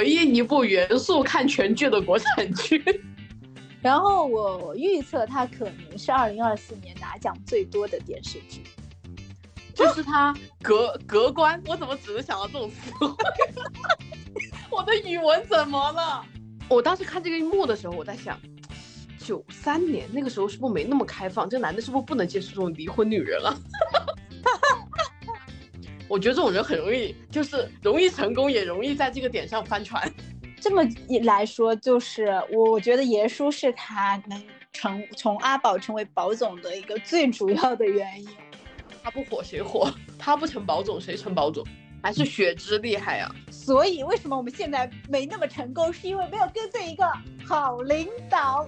唯一一部元素看全剧的国产剧。然后我预测它可能是二零二四年拿奖最多的电视剧，就是它 隔隔关。我怎么只能想到这种词汇？我的语文怎么了？我当时看这个一幕的时候，我在想，九三年那个时候是不是没那么开放？这男的是不是不能接受这种离婚女人啊？我觉得这种人很容易，就是容易成功，也容易在这个点上翻船。这么一来说，就是我我觉得爷叔是他能成从阿宝成为宝总的一个最主要的原因。他不火谁火？他不成宝总谁成宝总？还是雪芝厉害啊！所以为什么我们现在没那么成功？是因为没有跟随一个好领导。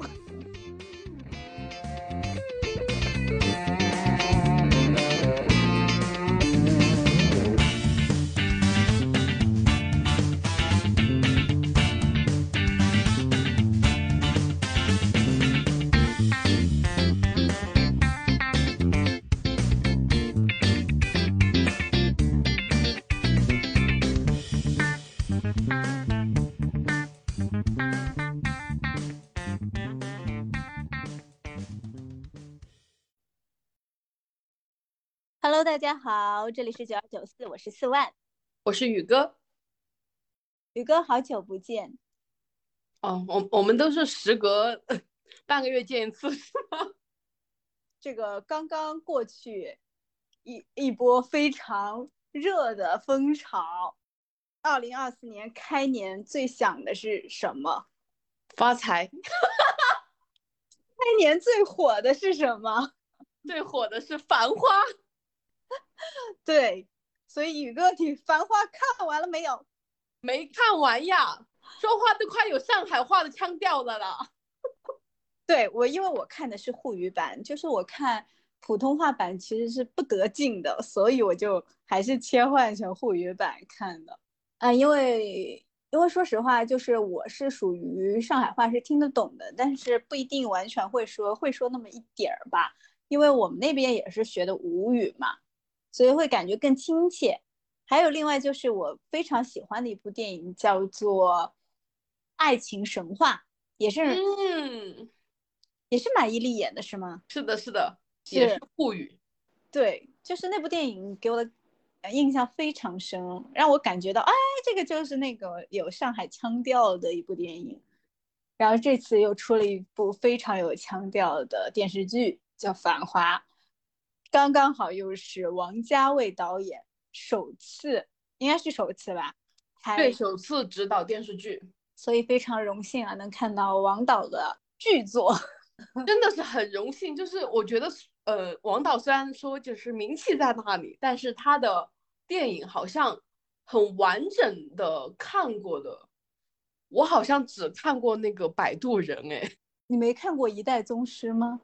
Hello，大家好，这里是九二九四，我是四万，我是宇哥，宇哥好久不见。哦，我我们都是时隔 半个月见一次，是吗？这个刚刚过去一一波非常热的风潮，二零二四年开年最想的是什么？发财。开年最火的是什么？最火的是《繁花》。对，所以宇哥，你《繁花》看完了没有？没看完呀，说话都快有上海话的腔调的了啦。对我，因为我看的是沪语版，就是我看普通话版其实是不得劲的，所以我就还是切换成沪语版看的。啊，因为因为说实话，就是我是属于上海话是听得懂的，但是不一定完全会说，会说那么一点儿吧。因为我们那边也是学的吴语嘛。所以会感觉更亲切，还有另外就是我非常喜欢的一部电影叫做《爱情神话》，也是嗯，也是马伊琍演的是吗？是的，是的，也是沪语。对，就是那部电影给我的印象非常深，让我感觉到哎，这个就是那个有上海腔调的一部电影。然后这次又出了一部非常有腔调的电视剧，叫《繁花》。刚刚好又是王家卫导演首次，应该是首次吧？对，首次执导电视剧，所以非常荣幸啊，能看到王导的剧作，真的是 很荣幸。就是我觉得，呃，王导虽然说就是名气在那里，但是他的电影好像很完整的看过的，我好像只看过那个《摆渡人》哎，你没看过《一代宗师》吗？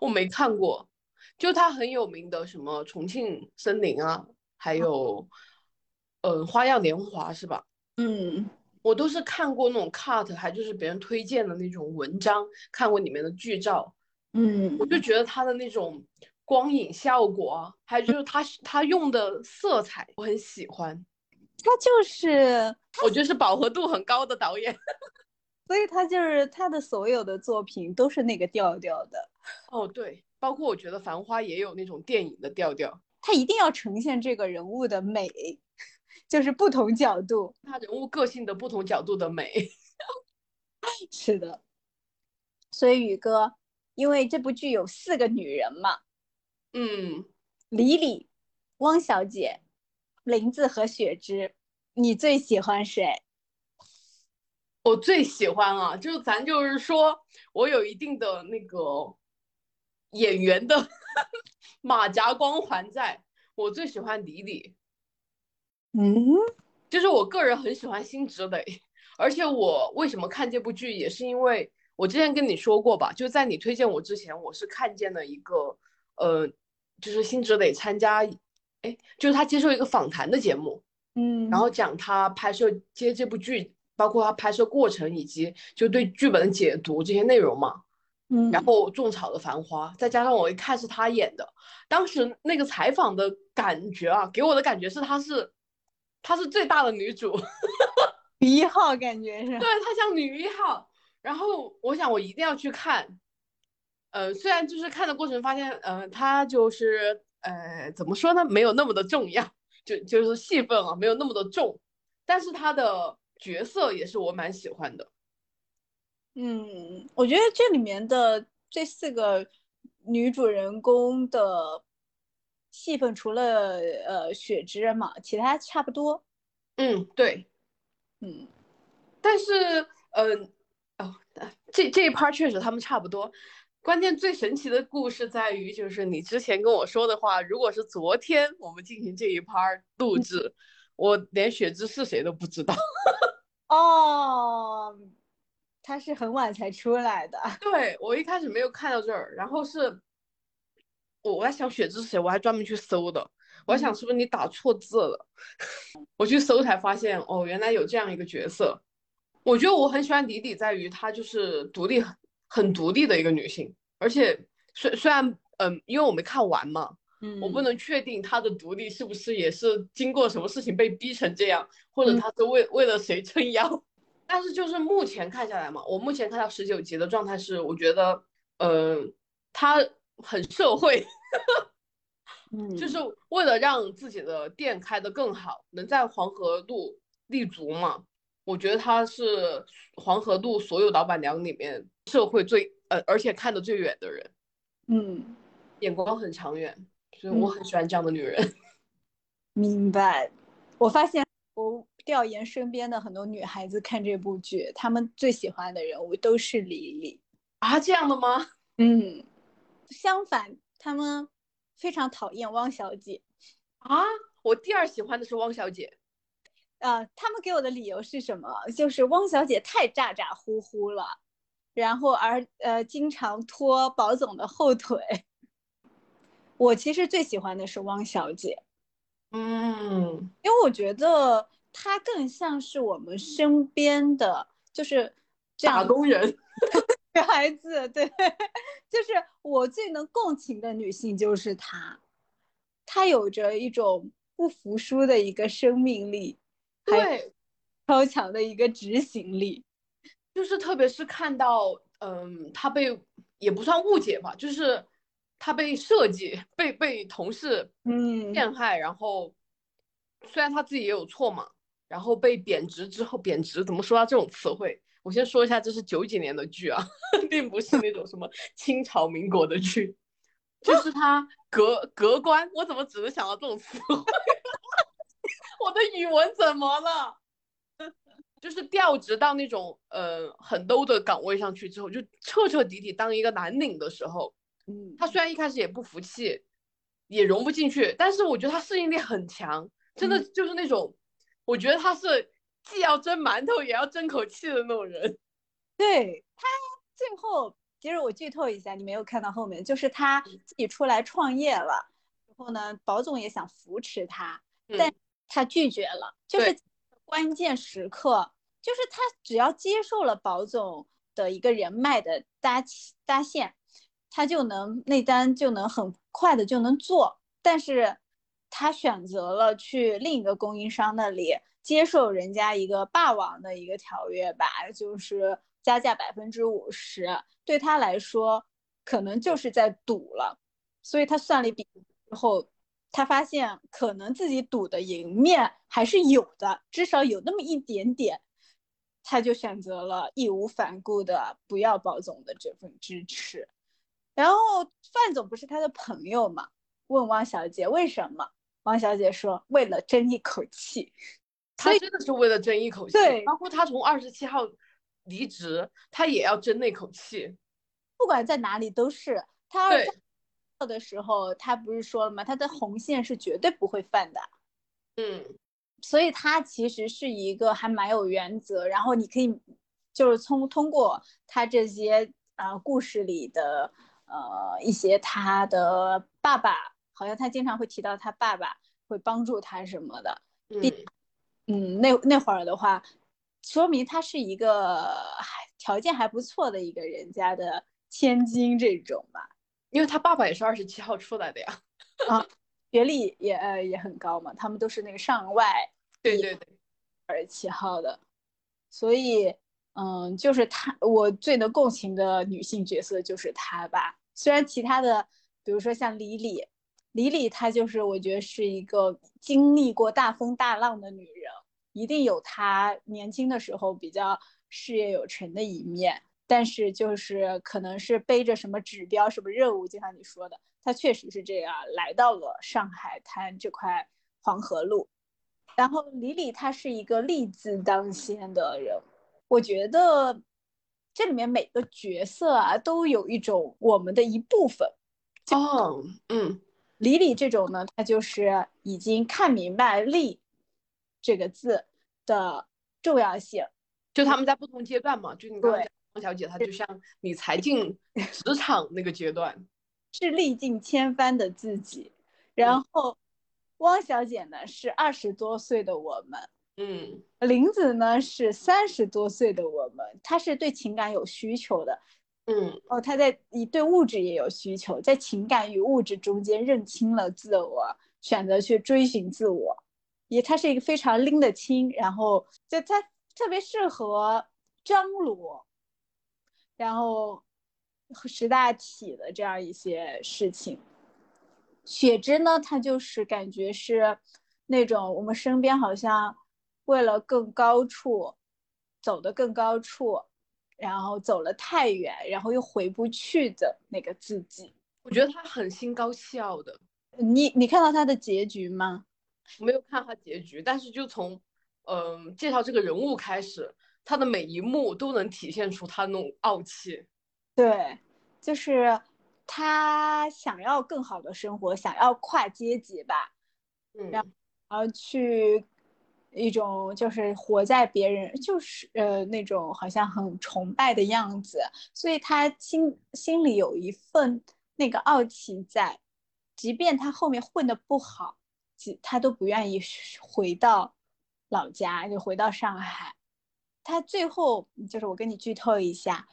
我没看过。就他很有名的什么重庆森林啊，还有，嗯，花样年华是吧？嗯，我都是看过那种 cut，还就是别人推荐的那种文章，看过里面的剧照。嗯，我就觉得他的那种光影效果，还有就是他他用的色彩，我很喜欢。他就是，我觉得是饱和度很高的导演，所以他就是他的所有的作品都是那个调调的。哦，对。包括我觉得《繁花》也有那种电影的调调，它一定要呈现这个人物的美，就是不同角度，他人物个性的不同角度的美。是的，所以宇哥，因为这部剧有四个女人嘛，嗯，李李、汪小姐、林子和雪芝，你最喜欢谁？我最喜欢啊，就咱就是说我有一定的那个。演员的 马甲光环，在我最喜欢李李，嗯，就是我个人很喜欢辛芷蕾，而且我为什么看这部剧，也是因为我之前跟你说过吧，就在你推荐我之前，我是看见了一个，呃，就是辛芷蕾参加，哎，就是她接受一个访谈的节目，嗯，然后讲她拍摄接这部剧，包括他拍摄过程以及就对剧本的解读这些内容嘛。然后种草的《繁花》，再加上我一看是他演的，当时那个采访的感觉啊，给我的感觉是她是，她是最大的女主，一号感觉是，对她像女一号。然后我想我一定要去看，呃，虽然就是看的过程发现，呃，她就是呃怎么说呢，没有那么的重要，就就是戏份啊没有那么的重，但是她的角色也是我蛮喜欢的。嗯，我觉得这里面的这四个女主人公的戏份，除了呃雪芝嘛，其他差不多。嗯，对，嗯，但是，嗯，哦，这这一趴确实他们差不多。关键最神奇的故事在于，就是你之前跟我说的话，如果是昨天我们进行这一趴录制，我连雪芝是谁都不知道。哦。他是很晚才出来的，对我一开始没有看到这儿，然后是，我我在想雪芝是谁，我还专门去搜的，我还想是不是你打错字了，我去搜才发现，哦，原来有这样一个角色。我觉得我很喜欢迪迪，在于她就是独立很很独立的一个女性，而且虽虽然嗯，因为我没看完嘛，嗯，我不能确定她的独立是不是也是经过什么事情被逼成这样，或者她是为为了谁撑腰。但是就是目前看下来嘛，我目前看到十九集的状态是，我觉得，呃，他很社会，嗯，就是为了让自己的店开得更好，能在黄河路立足嘛。我觉得他是黄河路所有老板娘里面社会最呃，而且看得最远的人，嗯，眼光很长远，所以我很喜欢这样的女人。明白，我发现我。调研身边的很多女孩子看这部剧，她们最喜欢的人物都是李李啊，这样的吗？嗯，相反，她们非常讨厌汪小姐啊。我第二喜欢的是汪小姐，呃，他们给我的理由是什么？就是汪小姐太咋咋呼呼了，然后而呃经常拖宝总的后腿。我其实最喜欢的是汪小姐，嗯，因为我觉得。她更像是我们身边的，就是打工人，女孩子，对，就是我最能共情的女性就是她，她有着一种不服输的一个生命力，对，超强的一个执行力，就是特别是看到，嗯，她被也不算误解吧，就是她被设计被被同事嗯。陷害，然后虽然她自己也有错嘛。然后被贬值之后，贬值怎么说到这种词汇？我先说一下，这是九几年的剧啊，并不是那种什么清朝民国的剧，就是他革革官，我怎么只能想到这种词汇？我的语文怎么了？就是调职到那种呃很 low 的岗位上去之后，就彻彻底底当一个蓝领的时候，嗯，他虽然一开始也不服气，也融不进去，但是我觉得他适应力很强，真的就是那种。我觉得他是既要蒸馒头也要争口气的那种人。对他最后，其实我剧透一下，你没有看到后面，就是他自己出来创业了，然后呢，保总也想扶持他，但他拒绝了。就是关键时刻，就是他只要接受了保总的一个人脉的搭搭线，他就能那单就能很快的就能做，但是。他选择了去另一个供应商那里接受人家一个霸王的一个条约吧，就是加价百分之五十，对他来说可能就是在赌了，所以他算了一笔之后，他发现可能自己赌的赢面还是有的，至少有那么一点点，他就选择了义无反顾的不要保总的这份支持，然后范总不是他的朋友嘛，问汪小姐为什么？王小姐说：“为了争一口气，她真的是为了争一口气。对，包括她从二十七号离职，她也要争那口气。不管在哪里都是。她二十号的时候，她不是说了吗？她的红线是绝对不会犯的。嗯，所以她其实是一个还蛮有原则。然后你可以就是通通过她这些啊故事里的呃一些她的爸爸。”好像他经常会提到他爸爸会帮助他什么的，嗯，嗯，那那会儿的话，说明他是一个还条件还不错的一个人家的千金这种吧，因为他爸爸也是二十七号出来的呀，啊，学历也呃也很高嘛，他们都是那个上外，对对对，二十七号的，所以，嗯，就是他，我最能共情的女性角色就是他吧。虽然其他的，比如说像李李，李李她就是我觉得是一个经历过大风大浪的女人，一定有她年轻的时候比较事业有成的一面。但是就是可能是背着什么指标、什么任务，就像你说的，她确实是这样来到了上海滩这块黄河路。然后李李她是一个立字当先的人，我觉得这里面每个角色啊都有一种我们的一部分。哦，嗯，李李这种呢，他就是已经看明白“立”这个字的重要性。就他们在不同阶段嘛，就你刚刚讲汪小姐，她就像你才进职场那个阶段，是历尽千帆的自己，然后。汪小姐呢是二十多岁的我们，嗯，林子呢是三十多岁的我们，她是对情感有需求的，嗯，哦，他在你对物质也有需求，在情感与物质中间认清了自我，选择去追寻自我，也他是一个非常拎得清，然后就他特别适合张罗，然后识大体的这样一些事情。雪芝呢，她就是感觉是那种我们身边好像为了更高处走得更高处，然后走了太远，然后又回不去的那个自己。我觉得他很心高气傲的。你你看到他的结局吗？没有看他结局，但是就从嗯介绍这个人物开始，他的每一幕都能体现出他那种傲气。对，就是。他想要更好的生活，想要跨阶级吧，嗯，然后去一种就是活在别人就是呃那种好像很崇拜的样子，所以他心心里有一份那个傲气在，即便他后面混的不好，他都不愿意回到老家，就回到上海。他最后就是我跟你剧透一下。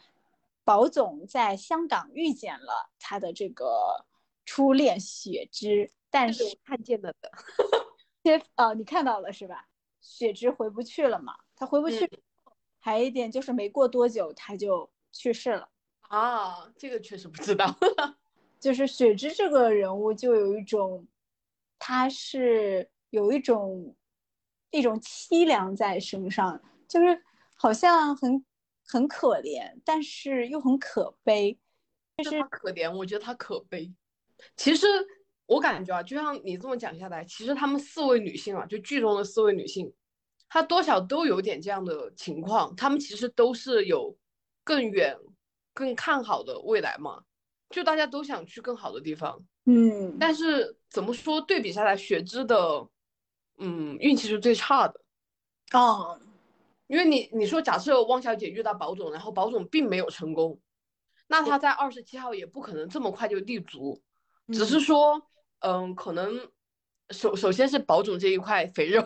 宝总在香港遇见了他的这个初恋雪芝，但是我看见了的，切哦，你看到了是吧？雪芝回不去了嘛？他回不去，还有一点就是没过多久他就去世了啊，这个确实不知道。就是雪芝这个人物就有一种，他是有一种一种凄凉在身上，就是好像很。很可怜，但是又很可悲。就是他可怜，我觉得他可悲。其实我感觉啊，就像你这么讲下来，其实他们四位女性啊，就剧中的四位女性，她多少都有点这样的情况。他们其实都是有更远、更看好的未来嘛，就大家都想去更好的地方。嗯。但是怎么说，对比下来，雪芝的，嗯，运气是最差的。哦。因为你你说假设汪小姐遇到保总，然后保总并没有成功，那她在二十七号也不可能这么快就立足，只是说，嗯，可能首首先是保总这一块肥肉，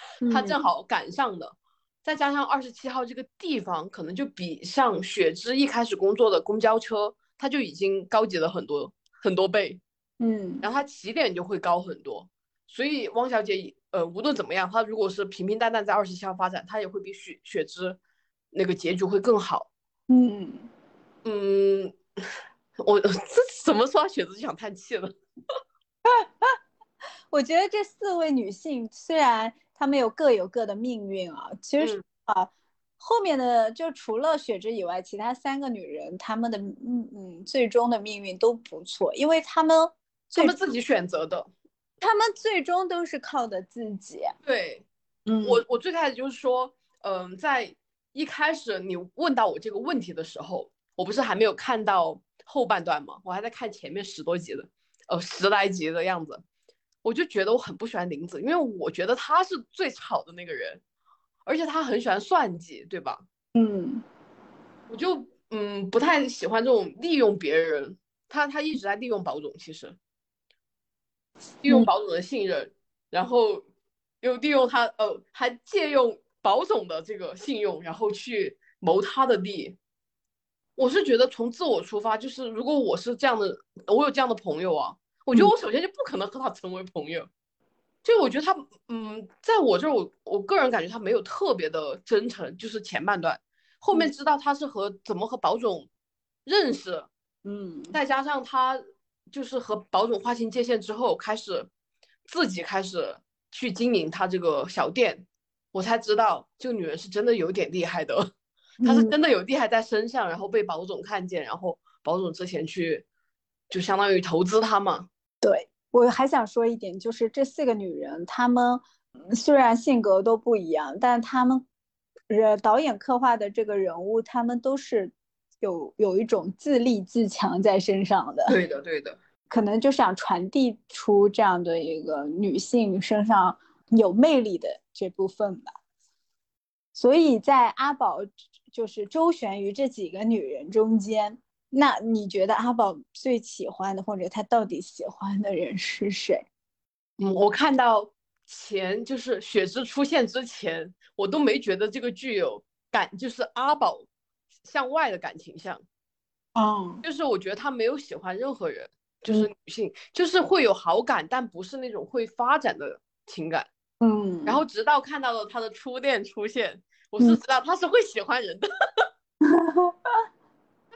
他正好赶上的，再加上二十七号这个地方可能就比上雪芝一开始工作的公交车，它就已经高级了很多很多倍，嗯，然后它起点就会高很多，所以汪小姐。呃，无论怎么样，她如果是平平淡淡在二十七号发展，她也会比雪雪芝那个结局会更好。嗯嗯，我 这怎么说雪芝就想叹气了。我觉得这四位女性虽然她们有各有各的命运啊，其实啊，后面的就除了雪芝以外，其他三个女人她们的嗯嗯最终的命运都不错，因为她们她们自己选择的。她们最终都是靠的自己。对，嗯，我我最开始就是说，嗯，在一开始你问到我这个问题的时候，我不是还没有看到后半段吗？我还在看前面十多集的，呃，十来集的样子，我就觉得我很不喜欢林子，因为我觉得他是最吵的那个人，而且他很喜欢算计，对吧？嗯，我就嗯不太喜欢这种利用别人，他他一直在利用宝总，其实。利用保总的信任，然后又利用他，呃，还借用保总的这个信用，然后去谋他的利。我是觉得从自我出发，就是如果我是这样的，我有这样的朋友啊，我觉得我首先就不可能和他成为朋友。就我觉得他，嗯，在我这儿，我我个人感觉他没有特别的真诚，就是前半段，后面知道他是和怎么和宝总认识，嗯，再加上他就是和宝总划清界限之后，开始自己开始去经营他这个小店，我才知道这个女人是真的有点厉害的，她是。真的有厉害在身上，然后被宝总看见，然后宝总之前去就相当于投资他嘛，对。我还想说一点，就是这四个女人，她们虽然性格都不一样，但她们，呃，导演刻画的这个人物，她们都是有有一种自立自强在身上的。对的，对的，可能就想传递出这样的一个女性身上有魅力的这部分吧。所以在阿宝就是周旋于这几个女人中间。那你觉得阿宝最喜欢的，或者他到底喜欢的人是谁？嗯，我看到前就是雪芝出现之前，我都没觉得这个剧有感，就是阿宝向外的感情向。嗯，就是我觉得他没有喜欢任何人，就是女性，就是会有好感，但不是那种会发展的情感。嗯，然后直到看到了他的初恋出现，我是知道他是会喜欢人的。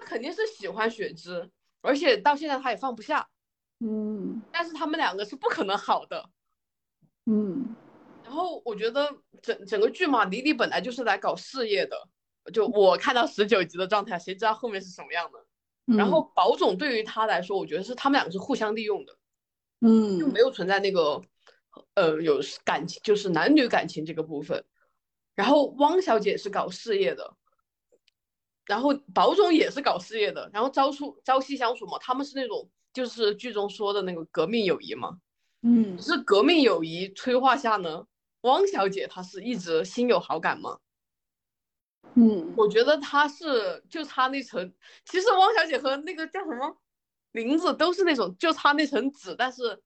肯定是喜欢雪芝，而且到现在他也放不下，嗯，但是他们两个是不可能好的，嗯，然后我觉得整整个剧嘛，李李本来就是来搞事业的，就我看到十九集的状态，谁知道后面是什么样的？然后宝总对于他来说，我觉得是他们两个是互相利用的，嗯，就没有存在那个呃有感情，就是男女感情这个部分，然后汪小姐是搞事业的。然后宝总也是搞事业的，然后朝出朝夕相处嘛，他们是那种就是剧中说的那个革命友谊嘛，嗯，是革命友谊催化下呢，汪小姐她是一直心有好感嘛，嗯，我觉得她是就差那层，其实汪小姐和那个叫什么林子都是那种就差那层纸，但是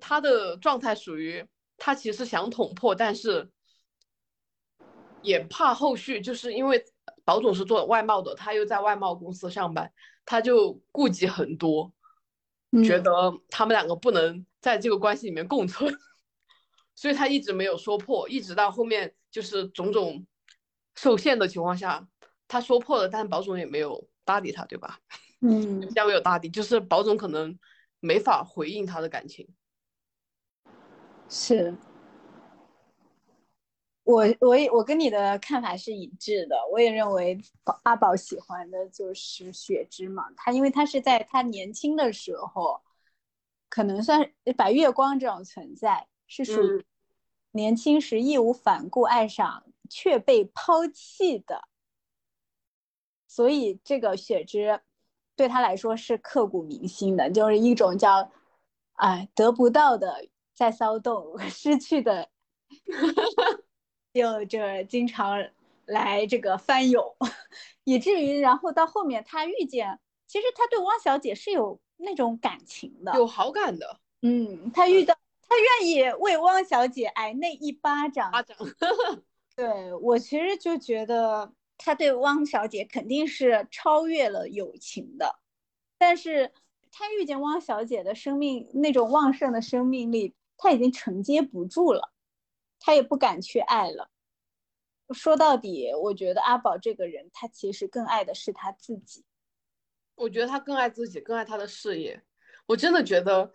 她的状态属于她其实想捅破，但是也怕后续就是因为。宝总是做外贸的，他又在外贸公司上班，他就顾忌很多，觉得他们两个不能在这个关系里面共存，所以他一直没有说破，一直到后面就是种种受限的情况下，他说破了，但宝总也没有搭理他，对吧？嗯，没有搭理，就是宝总可能没法回应他的感情，是。我我也我跟你的看法是一致的，我也认为阿宝喜欢的就是雪芝嘛，他因为他是在他年轻的时候，可能算白月光这种存在，是属于年轻时义无反顾爱上却被抛弃的，所以这个雪芝对他来说是刻骨铭心的，就是一种叫哎得不到的在骚动，失去的。就这经常来这个翻涌，以至于然后到后面他遇见，其实他对汪小姐是有那种感情的，有好感的。嗯，他遇到他愿意为汪小姐挨那一巴掌。巴掌。对我其实就觉得他对汪小姐肯定是超越了友情的，但是他遇见汪小姐的生命那种旺盛的生命力，他已经承接不住了。他也不敢去爱了。说到底，我觉得阿宝这个人，他其实更爱的是他自己。我觉得他更爱自己，更爱他的事业。我真的觉得，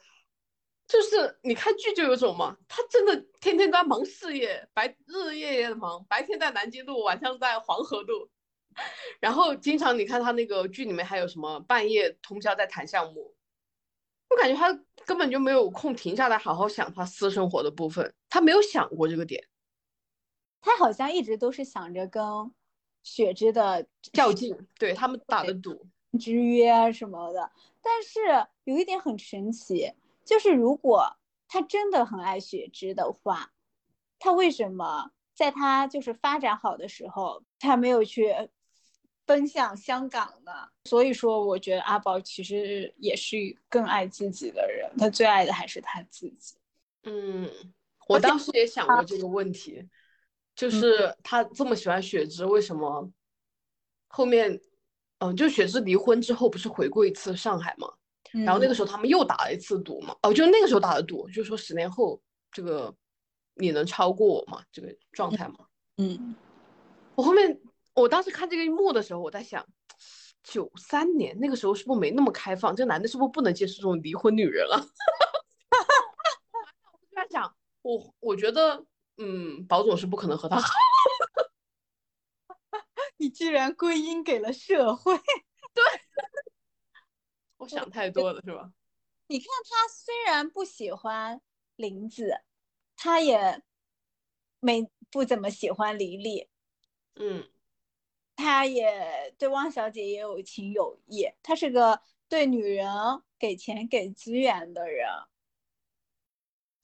就是你看剧就有种嘛，他真的天天在忙事业，白日日夜夜的忙，白天在南京路，晚上在黄河路，然后经常你看他那个剧里面还有什么半夜通宵在谈项目。我感觉他根本就没有空停下来好好想他私生活的部分，他没有想过这个点。他好像一直都是想着跟雪芝的较劲，对他们打的赌、之约什么的。但是有一点很神奇，就是如果他真的很爱雪芝的话，他为什么在他就是发展好的时候，他没有去？奔向香港的，所以说我觉得阿宝其实也是更爱自己的人，他最爱的还是他自己。嗯，我当时也想过这个问题，就是他这么喜欢雪芝，为什么后面，嗯，就雪芝离婚之后不是回过一次上海嘛，然后那个时候他们又打了一次赌嘛，哦，就那个时候打的赌，就说十年后这个你能超过我吗？这个状态吗？嗯，我后面我当时看这个一幕的时候，我在想，九三年那个时候是不是没那么开放？这个男的是不是不能接受这种离婚女人了？我就在想，我我觉得，嗯，保总是不可能和他好。你居然归因给了社会，对，我想太多了是吧？你看他虽然不喜欢林子，他也没不怎么喜欢黎黎，嗯，他也对汪小姐也有情有义，他是个对女人给钱给资源的人。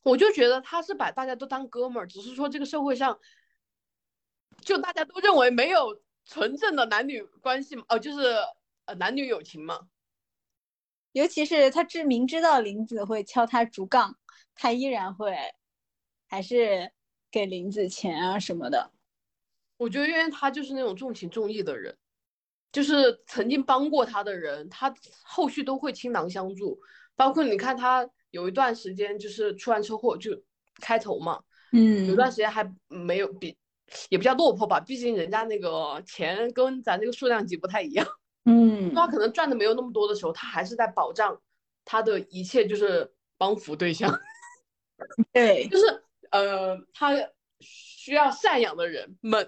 我就觉得他是把大家都当哥们儿，只是说这个社会上，就大家都认为没有。纯正的男女关系嘛，哦，就是呃男女友情嘛。尤其是他知明知道林子会敲他竹杠，他依然会还是给林子钱啊什么的。我觉得，因为他就是那种重情重义的人，就是曾经帮过他的人，他后续都会倾囊相助。包括你看，他有一段时间就是出完车祸就开头嘛，嗯，有段时间还没有比。也不叫落魄吧，毕竟人家那个钱跟咱这个数量级不太一样。嗯，他可能赚的没有那么多的时候，他还是在保障他的一切，就是帮扶对象。对，就是呃，他需要赡养的人们，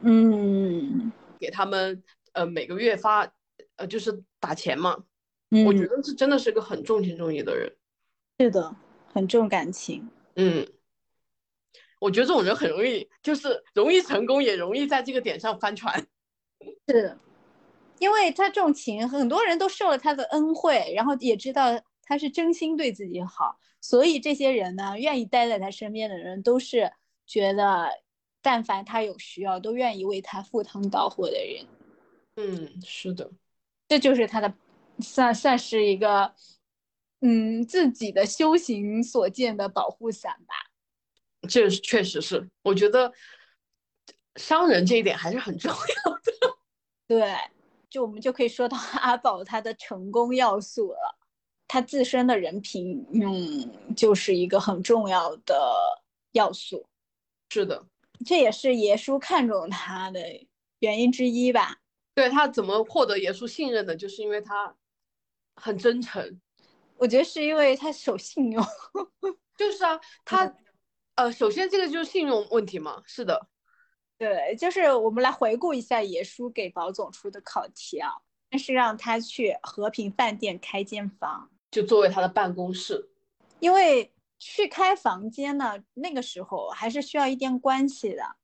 嗯，给他们呃每个月发呃就是打钱嘛。嗯，我觉得是真的是个很重情重义的人。是的，很重感情。嗯。我觉得这种人很容易，就是容易成功，也容易在这个点上翻船。是，因为他重情，很多人都受了他的恩惠，然后也知道他是真心对自己好，所以这些人呢，愿意待在他身边的人，都是觉得，但凡他有需要，都愿意为他赴汤蹈火的人。嗯，是的，这就是他的，算算是一个，嗯，自己的修行所见的保护伞吧。这确实是，我觉得商人这一点还是很重要的。对，就我们就可以说到阿宝他的成功要素了，他自身的人品，嗯，就是一个很重要的要素。是的，这也是爷叔看中他的原因之一吧。对他怎么获得爷叔信任的，就是因为他很真诚。我觉得是因为他守信用。就是啊，他。呃，首先这个就是信用问题嘛，是的，对，就是我们来回顾一下爷叔给保总出的考题啊，先是让他去和平饭店开间房，就作为他的办公室，因为去开房间呢，那个时候还是需要一点关系的，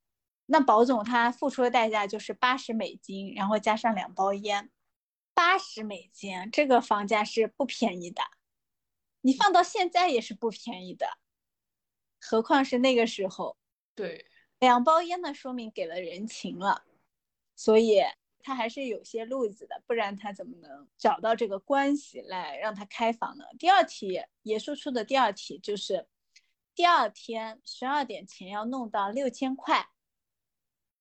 那保总他付出的代价就是八十美金，然后加上两包烟，八十美金，这个房价是不便宜的，你放到现在也是不便宜的。何况是那个时候，对，两包烟呢，说明给了人情了，所以他还是有些路子的，不然他怎么能找到这个关系来让他开房呢？第二题，也输出的第二题就是，第二天十二点前要弄到六千块，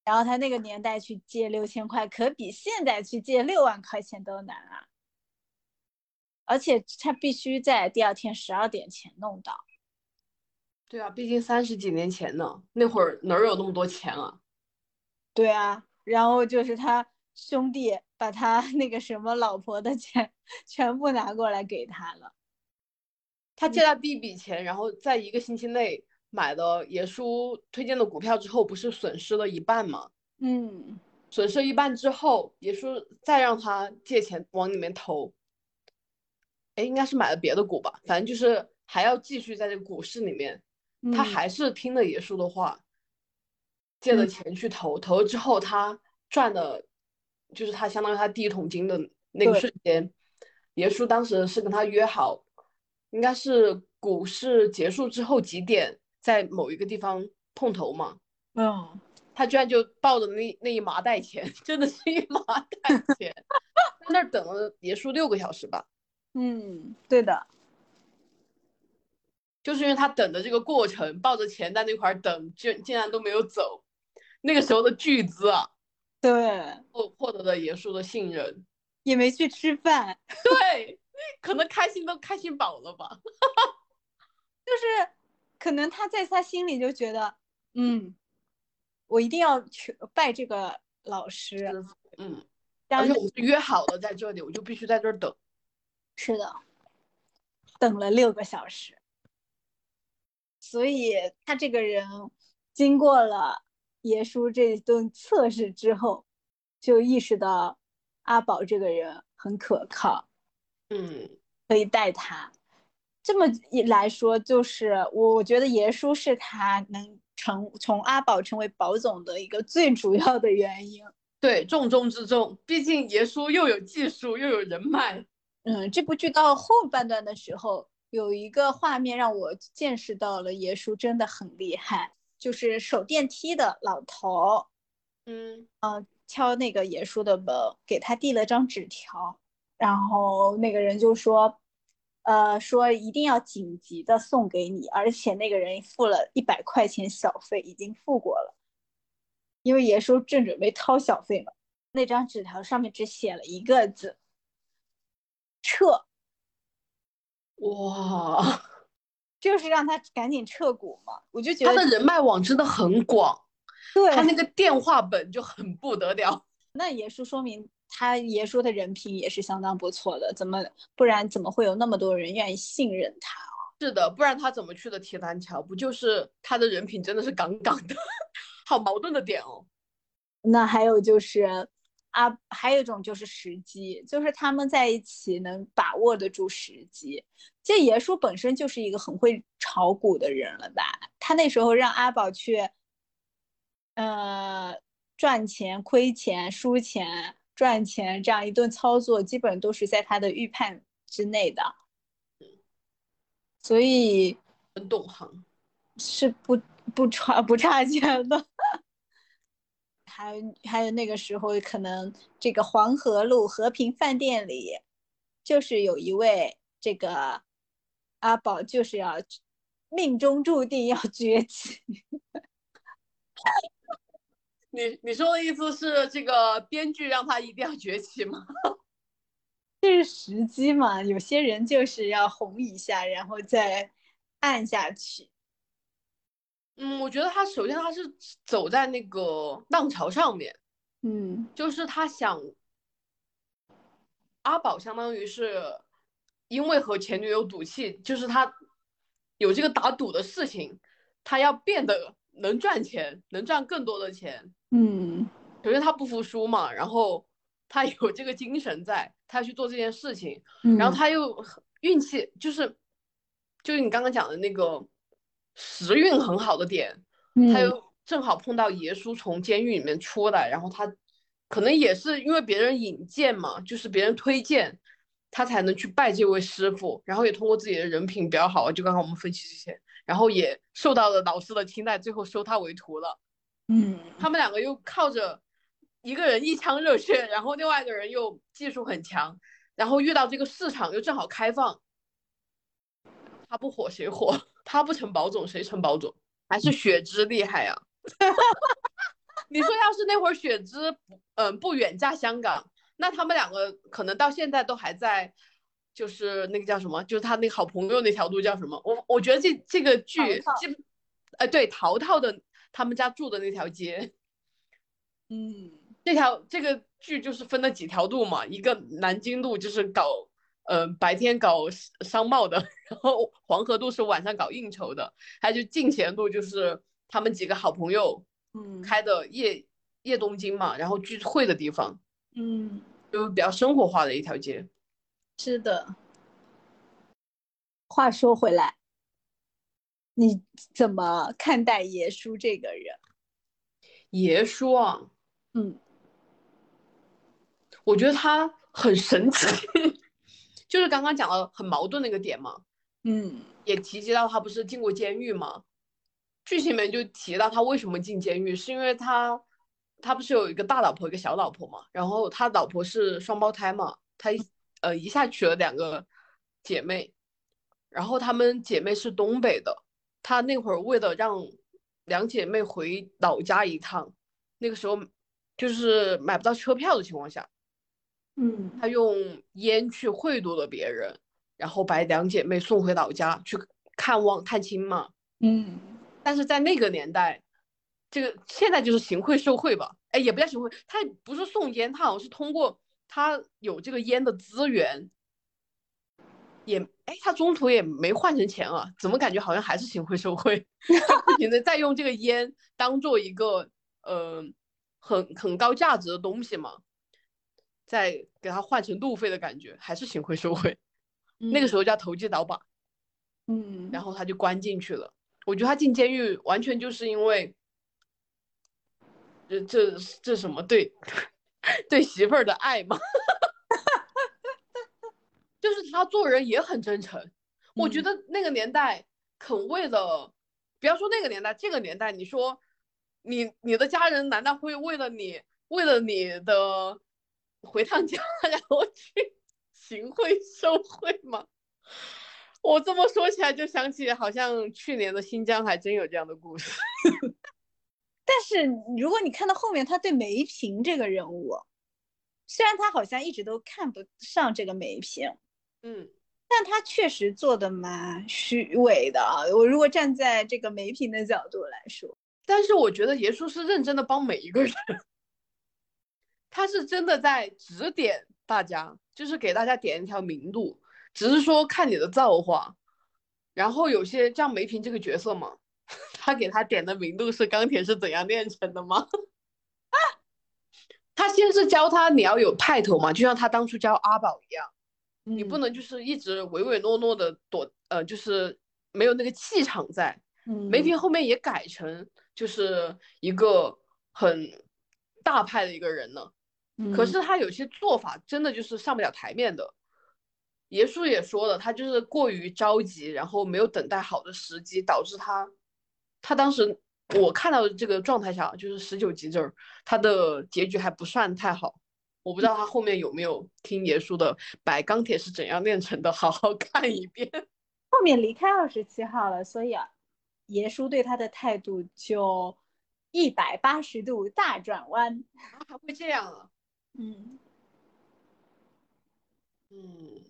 然后他那个年代去借六千块，可比现在去借六万块钱都难啊，而且他必须在第二天十二点前弄到。对啊，毕竟三十几年前呢，那会儿哪有那么多钱啊？对啊，然后就是他兄弟把他 那个什么老婆的钱全部拿过来给他了。他借了第一笔钱，然后在一个星期内买了爷叔推荐的股票之后，不是损失了一半吗？嗯，损失一半之后，爷叔再让他借钱往里面投。哎，应该是买了别的股吧，反正就是还要继续在这个股市里面。他还是听了爷叔的话，借了钱去投，投了之后他赚的，就是他相当于他第一桶金的那个瞬间，爷叔当时是跟他约好，应该是股市结束之后几点在某一个地方碰头嘛。嗯，他居然就抱着那那一麻袋钱，真的是一麻袋 钱，在那儿等了爷叔六个小时吧。嗯，对的。就是因为他等的这个过程，抱着钱在那块儿等，竟竟然都没有走，那个时候的巨资啊，对，获获得了严肃的信任，也没去吃饭，对，可能开心都开心饱了吧，就是可能他在他心里就觉得，嗯，我一定要去拜这个老师，嗯，而且我是约好了在这里，我就必须在这儿等。是的，等了六个小时，所以他这个人经过了爷叔这顿测试之后，就意识到阿宝这个人很可靠，嗯，可以带他。这么一来说，就是我我觉得爷叔是他能成从阿宝成为宝总的一个最主要的原因。对，重中之重，毕竟爷叔又有技术又有人脉。嗯，这部剧到后半段的时候，有一个画面让我见识到了爷叔真的很厉害，就是守电梯的老头，嗯嗯，敲那个爷叔的门，给他递了张纸条，然后那个人就说，呃，说一定要紧急的送给你，而且那个人付了一百块钱小费，已经付过了，因为爷叔正准备掏小费嘛。那张纸条上面只写了一个字。撤，哇，就是让他赶紧撤股嘛。我就觉得他的人脉网真的很广，对他那个电话本就很不得了。那也是说明他爷叔的人品也是相当不错的，怎么不然怎么会有那么多人愿意信任他啊？是的，不然他怎么去的铁三桥？不就是他的人品真的是杠杠的，好矛盾的点哦。那还有就是。啊，还有一种就是时机，就是他们在一起能把握得住时机。这爷叔本身就是一个很会炒股的人了吧？他那时候让阿宝去，呃，赚钱、亏钱、输钱、赚钱这样一顿操作，基本都是在他的预判之内的。所以很懂行，是不不差不差钱的。还还有那个时候，可能这个黄河路和平饭店里，就是有一位这个阿宝，就是要命中注定要崛起。你你说的意思是，这个编剧让他一定要崛起吗？这是时机嘛？有些人就是要红一下，然后再暗下去。嗯，我觉得他首先他是走在那个浪潮上面，嗯，就是他想阿宝相当于是因为和前女友赌气，就是他有这个打赌的事情，他要变得能赚钱，能赚更多的钱。嗯，首先他不服输嘛，然后他有这个精神在，他去做这件事情，然后他又运气就是就是你刚刚讲的那个。时运很好的点，他又正好碰到耶稣从监狱里面出来，然后他可能也是因为别人引荐嘛，就是别人推荐，他才能去拜这位师傅，然后也通过自己的人品比较好，就刚刚我们分析这些，然后也受到了老师的青睐，最后收他为徒了。嗯，他们两个又靠着一个人一腔热血，然后另外一个人又技术很强，然后遇到这个市场又正好开放，他不火谁火？他不成宝总，谁成宝总？还是雪芝厉害呀？你说要是那会儿雪芝不，嗯，不远嫁香港，那他们两个可能到现在都还在，就是那个叫什么，就是他那个好朋友那条路叫什么？我我觉得这这个剧，基，呃，对，淘淘的他们家住的那条街，嗯，这条这个剧就是分了几条路嘛，一个南京路就是搞。嗯，白天搞商贸的，然后黄河路是晚上搞应酬的，还有就进贤路就是他们几个好朋友，嗯，开的夜夜东京嘛，然后聚会的地方，嗯，就比较生活化的一条街。是的。话说回来，你怎么看待爷叔这个人？爷叔啊，嗯，我觉得他很神奇。就是刚刚讲了很矛盾那个点嘛，嗯，也提及到他不是进过监狱吗？剧情里面就提到他为什么进监狱，是因为他他不是有一个大老婆一个小老婆嘛，然后他老婆是双胞胎嘛，他呃一下娶了两个姐妹，然后他们姐妹是东北的，他那会儿为了让两姐妹回老家一趟，那个时候就是买不到车票的情况下。嗯，他用烟去贿赂了别人，然后把两姐妹送回老家去看望探亲嘛。嗯，但是在那个年代，这个现在就是行贿受贿吧？哎，也不叫行贿，他不是送烟，他好像是通过他有这个烟的资源，也哎，他中途也没换成钱啊，怎么感觉好像还是行贿受贿？就不停的在用这个烟当做一个呃很很高价值的东西嘛，再给他换成路费的感觉，还是行贿受贿。那个时候叫投机倒把，嗯，然后他就关进去了。我觉得他进监狱完全就是因为，这这这什么对 对媳妇儿的爱嘛，就是他做人也很真诚。我觉得那个年代肯为了，不要说那个年代，这个年代，你说你你的家人难道会为了你为了你的回趟家 然后去？行贿受贿吗？我这么说起来就想起，好像去年的新疆还真有这样的故事。但是如果你看到后面，他对梅萍这个人物，虽然他好像一直都看不上这个梅萍，嗯，但他确实做的蛮虚伪的啊。我如果站在这个梅萍的角度来说，但是我觉得耶稣是认真的帮每一个人，他是真的在指点大家。就是给大家点一条明路，只是说看你的造化。然后有些像梅萍这个角色嘛，他给他点的明路是钢铁是怎样炼成的吗？啊 他先是教他你要有派头嘛，就像他当初教阿宝一样，你不能就是一直唯唯诺诺的躲，呃，就是没有那个气场在。梅萍后面也改成就是一个很大派的一个人了。可是他有些做法真的就是上不了台面的，爷叔也说了，他就是过于着急，然后没有等待好的时机，导致他，他当时我看到的这个状态下，就是十九集这儿，他的结局还不算太好。我不知道他后面有没有听爷叔的《白钢铁是怎样炼成的》，好好看一遍。后面离开二十七号了，所以啊，爷叔对他的态度就一百八十度大转弯。还会这样啊？嗯，嗯，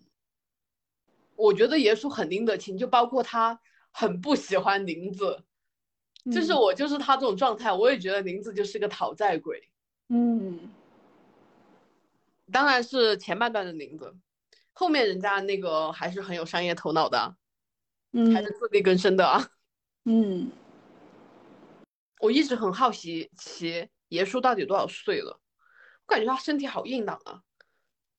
我觉得爷叔很拎得清，就包括他很不喜欢林子，就是我就是他这种状态，我也觉得林子就是个讨债鬼。嗯，当然是前半段的林子，后面人家那个还是很有商业头脑的，嗯，还是自力更生的啊。嗯，我一直很好奇，其爷叔到底多少岁了？我感觉他身体好硬朗啊，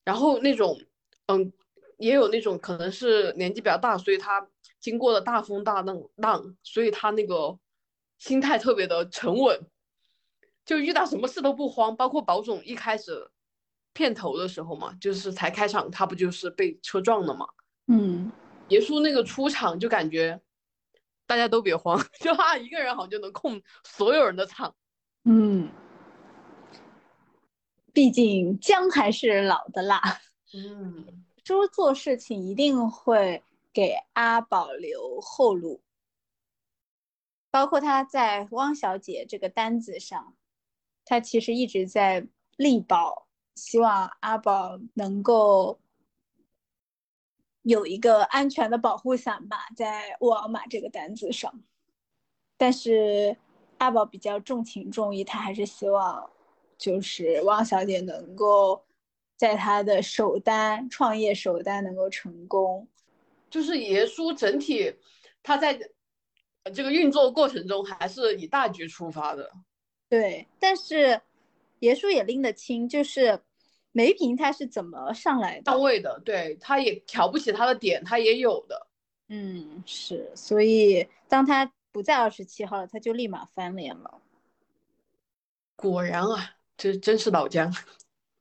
然后那种，嗯，也有那种可能是年纪比较大，所以他经过了大风大浪浪，所以他那个心态特别的沉稳，就遇到什么事都不慌。包括宝总一开始片头的时候嘛，就是才开场，他不就是被车撞了嘛？嗯，爷叔那个出场就感觉大家都别慌，就他一个人好像就能控所有人的场。嗯。毕竟姜还是老的辣，嗯，猪 做事情一定会给阿宝留后路，包括他在汪小姐这个单子上，他其实一直在力保，希望阿宝能够有一个安全的保护伞吧，在沃尔玛这个单子上，但是阿宝比较重情重义，他还是希望。就是汪小姐能够在他的首单创业首单能够成功，就是爷叔整体他在这个运作过程中还是以大局出发的。对，但是爷叔也拎得清，就是梅萍她是怎么上来的到位的，对，他也瞧不起他的点，他也有的。嗯，是，所以当他不在二十七号了，他就立马翻脸了。果然啊。这真是老姜。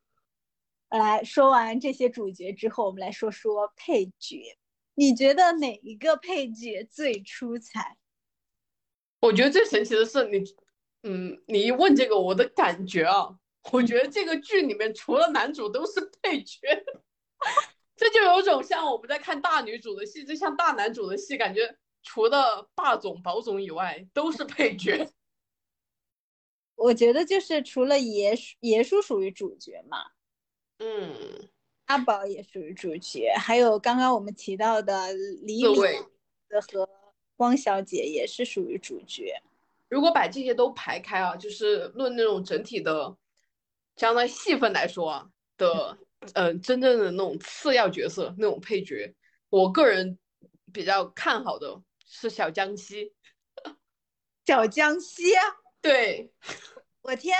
来说完这些主角之后，我们来说说配角。你觉得哪一个配角最出彩？我觉得最神奇的是你，嗯，你一问这个，我的感觉啊，我觉得这个剧里面除了男主都是配角，这就有种像我们在看大女主的戏，就像大男主的戏，感觉除了霸总、宝总以外都是配角。我觉得就是除了爷叔，爷叔属于主角嘛，嗯，阿宝也属于主角，还有刚刚我们提到的李李的和汪小姐也是属于主角。如果把这些都排开啊，就是论那种整体的，相当于戏份来说啊的，嗯，真正的那种次要角色那种配角，我个人比较看好的是小江西。小江西，对，我天，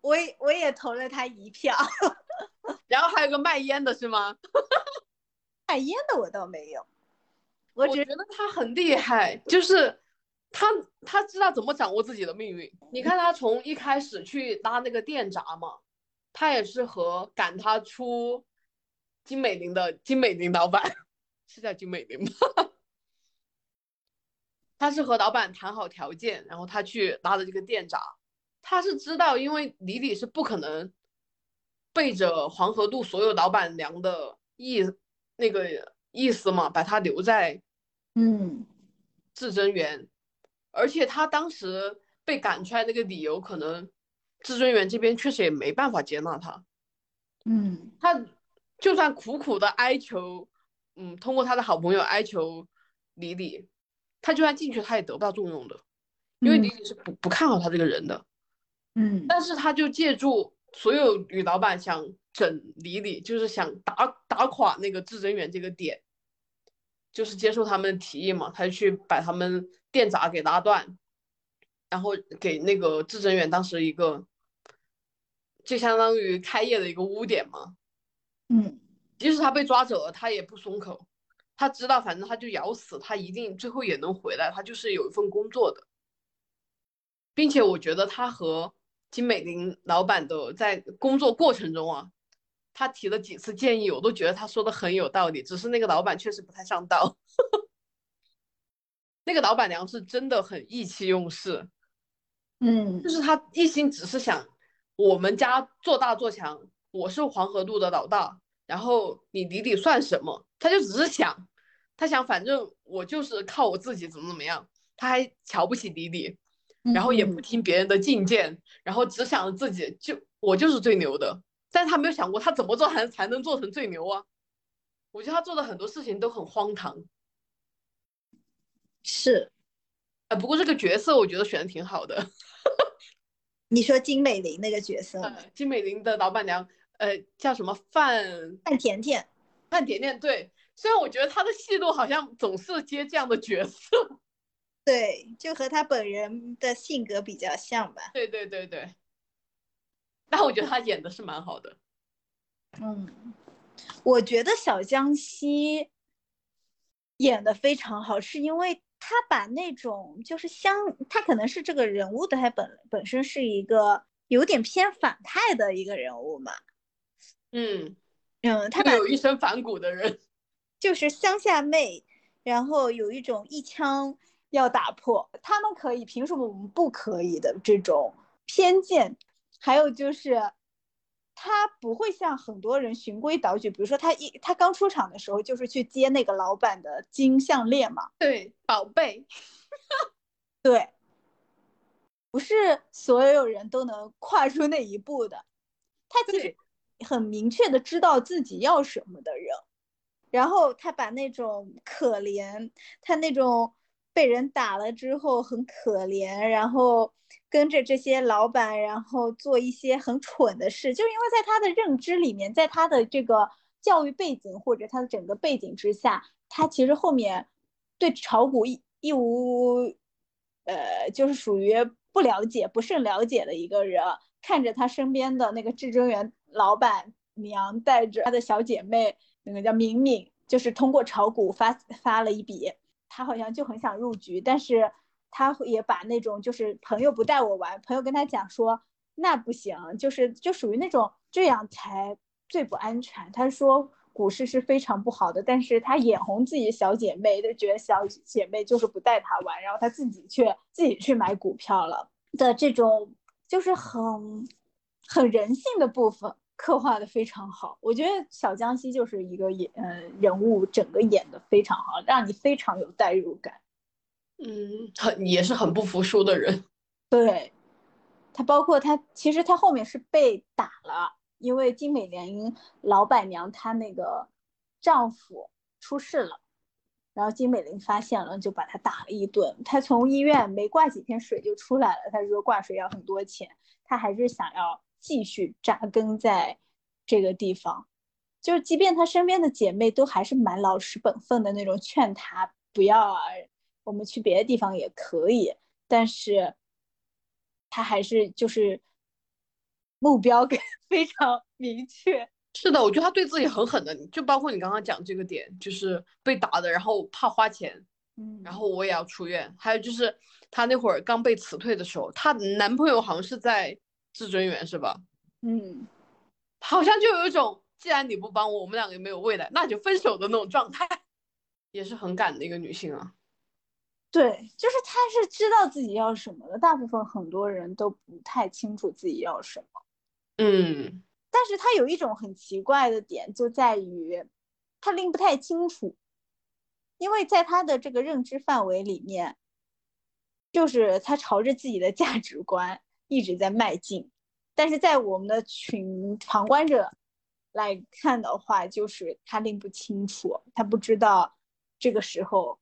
我也我也投了他一票。然后还有个卖烟的是吗？卖烟的我倒没有，我觉得他很厉害，就是他他知道怎么掌握自己的命运。你看他从一开始去拉那个电闸嘛，他也是和赶他出金美玲的金美玲老板是叫金美玲吗？他是和老板谈好条件，然后他去拉的这个电闸，他是知道，因为李李是不可能。背着黄河渡所有老板娘的意那个意思嘛，把他留在嗯至臻园，而且他当时被赶出来那个理由，可能至尊园这边确实也没办法接纳他。嗯，他就算苦苦的哀求，嗯，通过他的好朋友哀求李李，他就算进去，他也得不到重用的，因为李李是不不看好他这个人的。嗯，但是他就借助。所有女老板想整理理，就是想打打垮那个至臻园这个点，就是接受他们的提议嘛，他就去把他们电闸给拉断，然后给那个至臻园当时一个，就相当于开业的一个污点嘛。嗯，即使他被抓走了，他也不松口，他知道反正他就咬死，他一定最后也能回来，他就是有一份工作的，并且我觉得他和。金美玲老板的在工作过程中啊，他提了几次建议，我都觉得他说的很有道理。只是那个老板确实不太上道，那个老板娘是真的很意气用事，嗯，就是他一心只是想我们家做大做强，我是黄河路的老大，然后你李李算什么？他就只是想，他想反正我就是靠我自己怎么怎么样，他还瞧不起李李。然后也不听别人的进谏，然后只想着自己就我就是最牛的，但是他没有想过他怎么做才才能做成最牛啊？我觉得他做的很多事情都很荒唐。是，呃，不过这个角色我觉得选的挺好的。你说金美玲那个角色，金美玲的老板娘，呃，叫什么范范甜甜？范甜甜对，虽然我觉得她的戏路好像总是接这样的角色。对，就和她本人的性格比较像吧。对对对对，但我觉得他演的是蛮好的。嗯，我觉得小江西演的非常好，是因为他把那种就是相，他可能是这个人物的他本本身是一个有点偏反派的一个人物嘛。嗯嗯，他把有一身反骨的人，就是乡下妹，然后有一种一枪。要打破他们可以，凭什么我们不可以的这种偏见？还有就是，他不会像很多人循规蹈矩。比如说，他一他刚出场的时候就是去接那个老板的金项链嘛。对，宝贝。对，不是所有人都能跨出那一步的。他其实很明确的知道自己要什么的人，然后他把那种可怜，他那种。被人打了之后很可怜，然后跟着这些老板，然后做一些很蠢的事，就是因为在他的认知里面，在他的这个教育背景或者他的整个背景之下，他其实后面对炒股一一无，呃，就是属于不了解、不甚了解的一个人，看着他身边的那个至臻园老板娘带着他的小姐妹，那个叫敏敏，就是通过炒股发发了一笔。他好像就很想入局，但是他也把那种就是朋友不带我玩，朋友跟他讲说那不行，就是就属于那种这样才最不安全。他说股市是非常不好的，但是他眼红自己小姐妹，就觉得小姐妹就是不带他玩，然后他自己却自己去买股票了的这种，就是很很人性的部分。刻画的非常好，我觉得小江西就是一个演，嗯，人物整个演的非常好，让你非常有代入感。嗯，很也是很不服输的人。对，他包括他，其实他后面是被打了，因为金美莲老板娘她那个丈夫出事了，然后金美玲发现了，就把他打了一顿。他从医院没挂几天水就出来了。他说挂水要很多钱，他还是想要继续扎根在这个地方。就是即便她身边的姐妹都还是蛮老实本分的那种，劝她不要啊，我们去别的地方也可以。但是她还是就是目标 非常明确。是的，我觉得他对自己很狠的，就包括你刚刚讲这个点，就是被打的，然后怕花钱，嗯，然后我也要出院。还有就是她那会儿刚被辞退的时候，她男朋友好像是在至尊园，是吧？嗯，好像就有一种，既然你不帮我，我们两个也没有未来，那就分手的那种状态，也是很敢的一个女性啊。对，就是她是知道自己要什么的，大部分很多人都不太清楚自己要什么。嗯。但是她有一种很奇怪的点，就在于她拎不太清楚，因为在她的这个认知范围里面，就是他朝着自己的价值观一直在迈进，但是在我们的群旁观者来看的话，就是他并不清楚，他不知道这个时候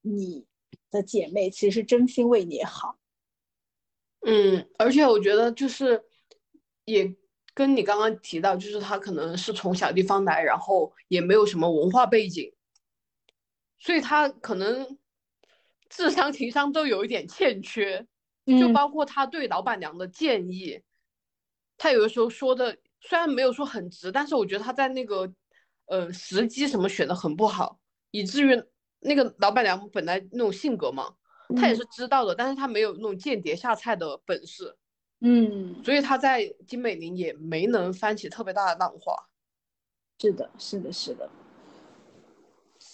你的姐妹其实真心为你好。嗯，而且我觉得就是也。跟你刚刚提到，就是他可能是从小地方来，然后也没有什么文化背景，所以他可能智商、情商都有一点欠缺。就包括他对老板娘的建议，他有的时候说的虽然没有说很直，但是我觉得他在那个呃时机什么选的很不好，以至于那个老板娘本来那种性格嘛，他也是知道的，但是他没有那种间谍下菜的本事。嗯，所以他在金美玲也没能翻起特别大的浪花。是的，是的，是的。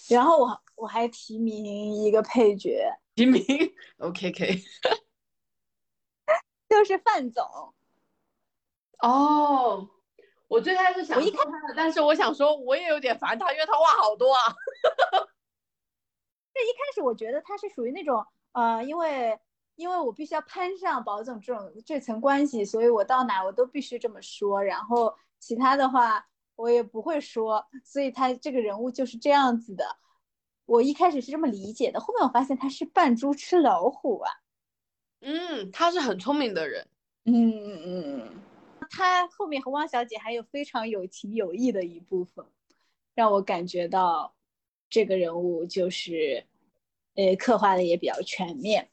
然后我我还提名一个配角，提名 O.K.K，就是范总。哦，我最开始想我一看他的，但是我想说我也有点烦他，因为他话好多啊。这一开始我觉得他是属于那种呃，因为。因为我必须要攀上保总这种这层关系，所以我到哪我都必须这么说，然后其他的话我也不会说，所以他这个人物就是这样子的。我一开始是这么理解的，后面我发现他是扮猪吃老虎啊。嗯，他是很聪明的人。嗯嗯嗯，他后面和汪小姐还有非常有情有义的一部分，让我感觉到这个人物就是，呃，刻画的也比较全面。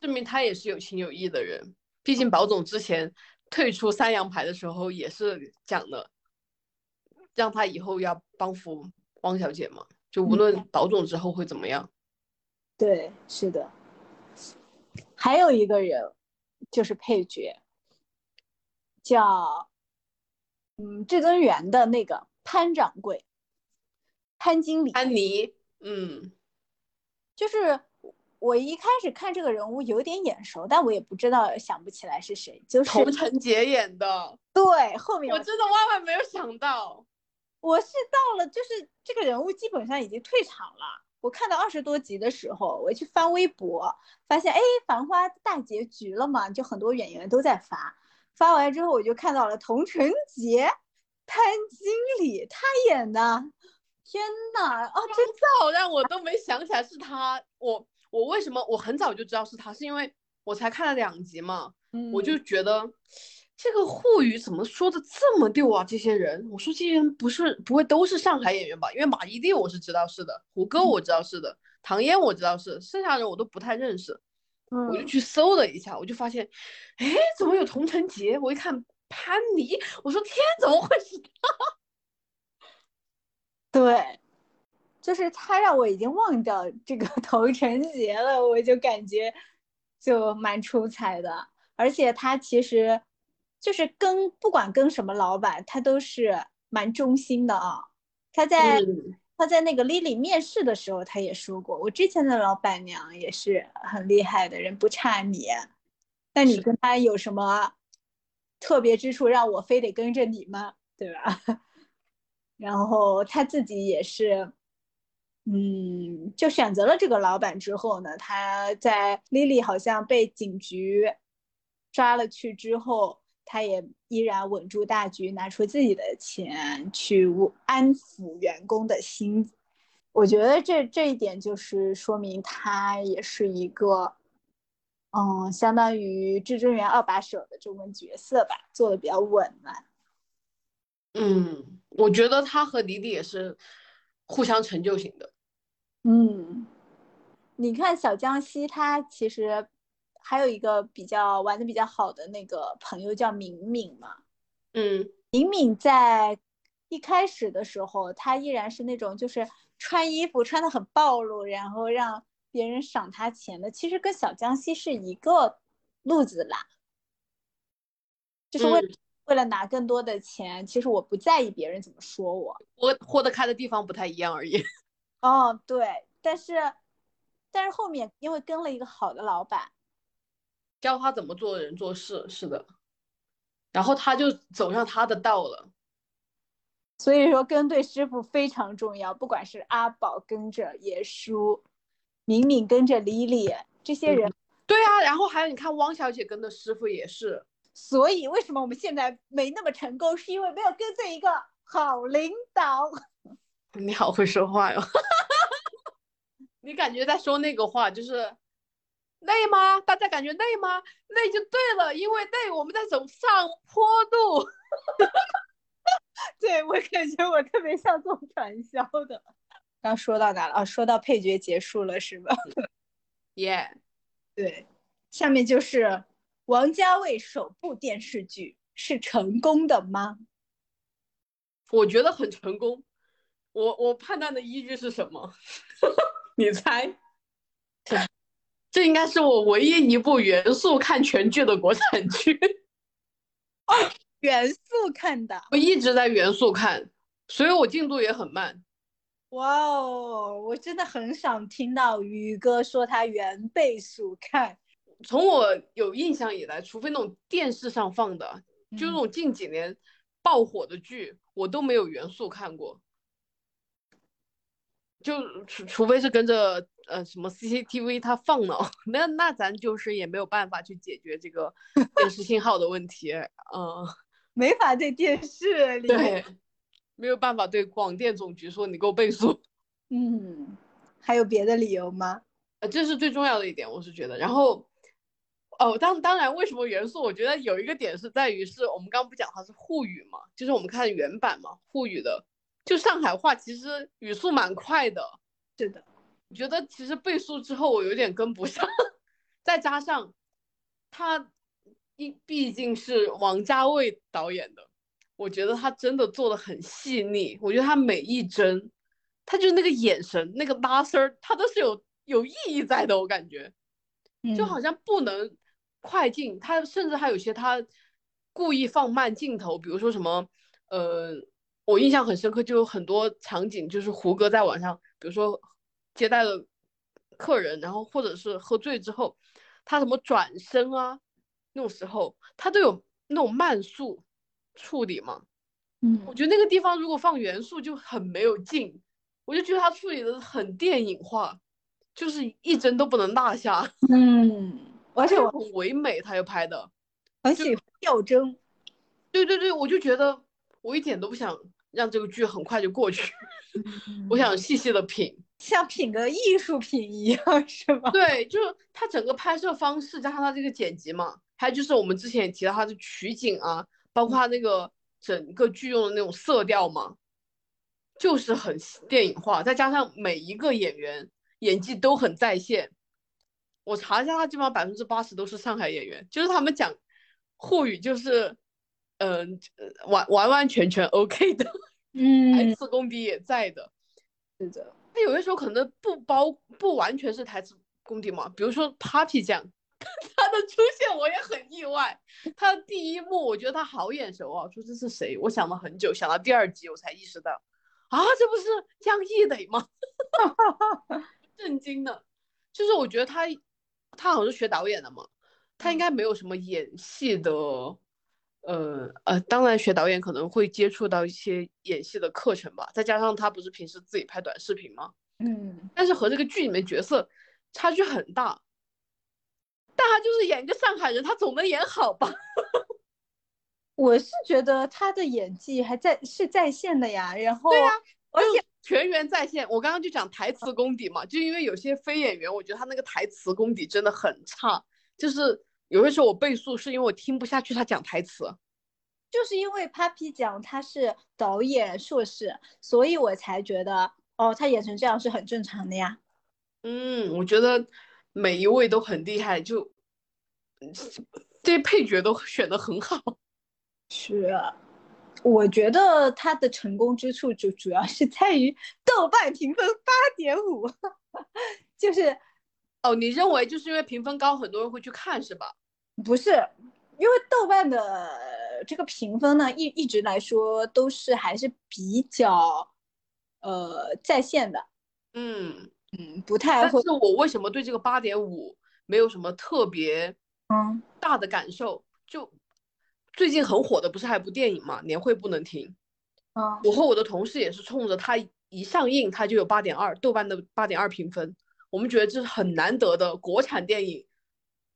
证明他也是有情有义的人，毕竟宝总之前退出三阳牌的时候也是讲的，让他以后要帮扶汪小姐嘛，就无论宝总之后会怎么样。对，是的。还有一个人就是配角，叫嗯至尊园的那个潘掌柜，潘经理。潘妮，嗯，就是。我一开始看这个人物有点眼熟，但我也不知道想不起来是谁。就是童承杰演的。对，后面我真的万万没有想到，我是到了就是这个人物基本上已经退场了。我看到二十多集的时候，我去翻微博，发现哎，《繁花》大结局了嘛，就很多演员都在发。发完之后，我就看到了童晨杰、潘经理他演的。天呐，啊，真早让我都没想起来是他，我。我为什么我很早就知道是他，是因为我才看了两集嘛，我就觉得这个沪语怎么说的这么溜啊？这些人，我说这些人不是不会都是上海演员吧？因为马伊琍我是知道是的，胡歌我知道是的，唐嫣我知道是，剩下人我都不太认识。我就去搜了一下，我就发现，哎，怎么有童承杰？我一看潘妮，我说天，怎么会是他？对。就是他让我已经忘掉这个 童承杰了，我就感觉就蛮出彩的，而且他其实就是跟不管跟什么老板，他都是蛮忠心的啊。他在他在那个 Lily 面试的时候，他也说过，我之前的老板娘也是很厉害的人，不差你。那你跟他有什么特别之处，让我非得跟着你吗？对吧？然后他自己也是。嗯，就选择了这个老板之后呢，他在 Lily 好像被警局抓了去之后，他也依然稳住大局，拿出自己的钱去安抚员工的心。我觉得这这一点就是说明他也是一个，嗯，相当于至尊园二把手的这种角色吧，做的比较稳嘛。嗯，我觉得他和迪迪也是互相成就型的。嗯，你看小江西，他其实还有一个比较玩的比较好的那个朋友叫敏敏嘛。嗯，敏敏在一开始的时候，她依然是那种就是穿衣服穿的很暴露，然后让别人赏她钱的。其实跟小江西是一个路子啦，就是为为了拿更多的钱。其实我不在意别人怎么说我，我豁得开的地方不太一样而已。哦，对，但是但是后面因为跟了一个好的老板，教他怎么做人做事，是的。然后他就走上他的道了，所以说跟对师傅非常重要。不管是阿宝跟着爷叔，敏敏跟着李李这些人，对啊。然后还有你看汪小姐跟的师傅也是。所以为什么我们现在没那么成功，是因为没有跟随一个好领导。你好会说话哟，你感觉在说那个话就是。累吗？大家感觉累吗？累就对了，因为累我们在走上坡路。对我感觉我特别像做传销的。刚说到哪了？啊，说到配角结束了是吧？耶，对，下面就是王家卫首部电视剧是成功的吗？我觉得很成功。我我判断的依据是什么？你猜？这应该是我唯一一部原速看全剧的国产剧。哦，原速看的，我一直在原速看，所以我进度也很慢。哇哦，我真的很想听到宇哥说他原倍速看。从我有印象以来，除非那种电视上放的，就那种近几年爆火的剧，我都没有原速看过。就除除非是跟着呃什么 CCTV 它放了，那那咱就是也没有办法去解决这个 电视信号的问题，嗯，没法对电视里，对，没有办法对广电总局说你给我倍速，嗯，还有别的理由吗？呃，这是最重要的一点，我是觉得，然后哦，当当然，为什么元素？我觉得有一个点是在于是我们刚不讲它是沪语嘛，就是我们看原版嘛，沪语的。就上海话其实语速蛮快的，是的。我觉得其实倍速之后我有点跟不上，再加上他一毕竟是王家卫导演的，我觉得他真的做的很细腻。我觉得他每一帧，他就那个眼神、那个拉丝儿，他都是有有意义在的。我感觉，就好像不能快进，他甚至还有些他故意放慢镜头，比如说什么，呃。我印象很深刻，就有很多场景，就是胡歌在晚上，比如说接待了客人，然后或者是喝醉之后，他什么转身啊，那种时候他都有那种慢速处理嘛。嗯，我觉得那个地方如果放元素就很没有劲，我就觉得他处理的很电影化，就是一帧都不能落下。嗯，而且很唯美，他又拍的，而且吊帧。对对对，我就觉得我一点都不想。让这个剧很快就过去，我想细细的品，像品个艺术品一样，是吗？对，就是它整个拍摄方式加上它这个剪辑嘛，还有就是我们之前也提到它的取景啊，包括它那个整个剧用的那种色调嘛，就是很电影化，再加上每一个演员演技都很在线。我查一下，他基本上百分之八十都是上海演员，就是他们讲沪语就是。嗯，完完完全全 OK 的，嗯，台词功底也在的，是的。他有些时候可能不包不完全是台词功底嘛，比如说 Papi 酱，他的出现我也很意外。他的第一幕我觉得他好眼熟啊，说这是谁？我想了很久，想到第二集我才意识到，啊，这不是江一磊吗？震惊的，就是我觉得他他好像是学导演的嘛，他应该没有什么演戏的。呃呃，当然学导演可能会接触到一些演戏的课程吧，再加上他不是平时自己拍短视频吗？嗯，但是和这个剧里面角色差距很大，但他就是演一个上海人，他总能演好吧？我是觉得他的演技还在是在线的呀，然后对呀，而且全员在线，我刚刚就讲台词功底嘛，就因为有些非演员，我觉得他那个台词功底真的很差，就是有些时候我倍速是因为我听不下去他讲台词。就是因为 Papi 讲他是导演硕士，所以我才觉得哦，他演成这样是很正常的呀。嗯，我觉得每一位都很厉害，就这些配角都选的很好。是，我觉得他的成功之处就主要是在于豆瓣评分八点五，就是哦，你认为就是因为评分高，很多人会去看是吧？不是，因为豆瓣的这个评分呢，一一直来说都是还是比较呃在线的。嗯。嗯，不太会。但是我为什么对这个八点五没有什么特别嗯大的感受？就最近很火的不是还有部电影嘛，《年会不能停》。嗯，我和我的同事也是冲着它一上映，它就有八点二，豆瓣的八点二评分。我们觉得这是很难得的国产电影，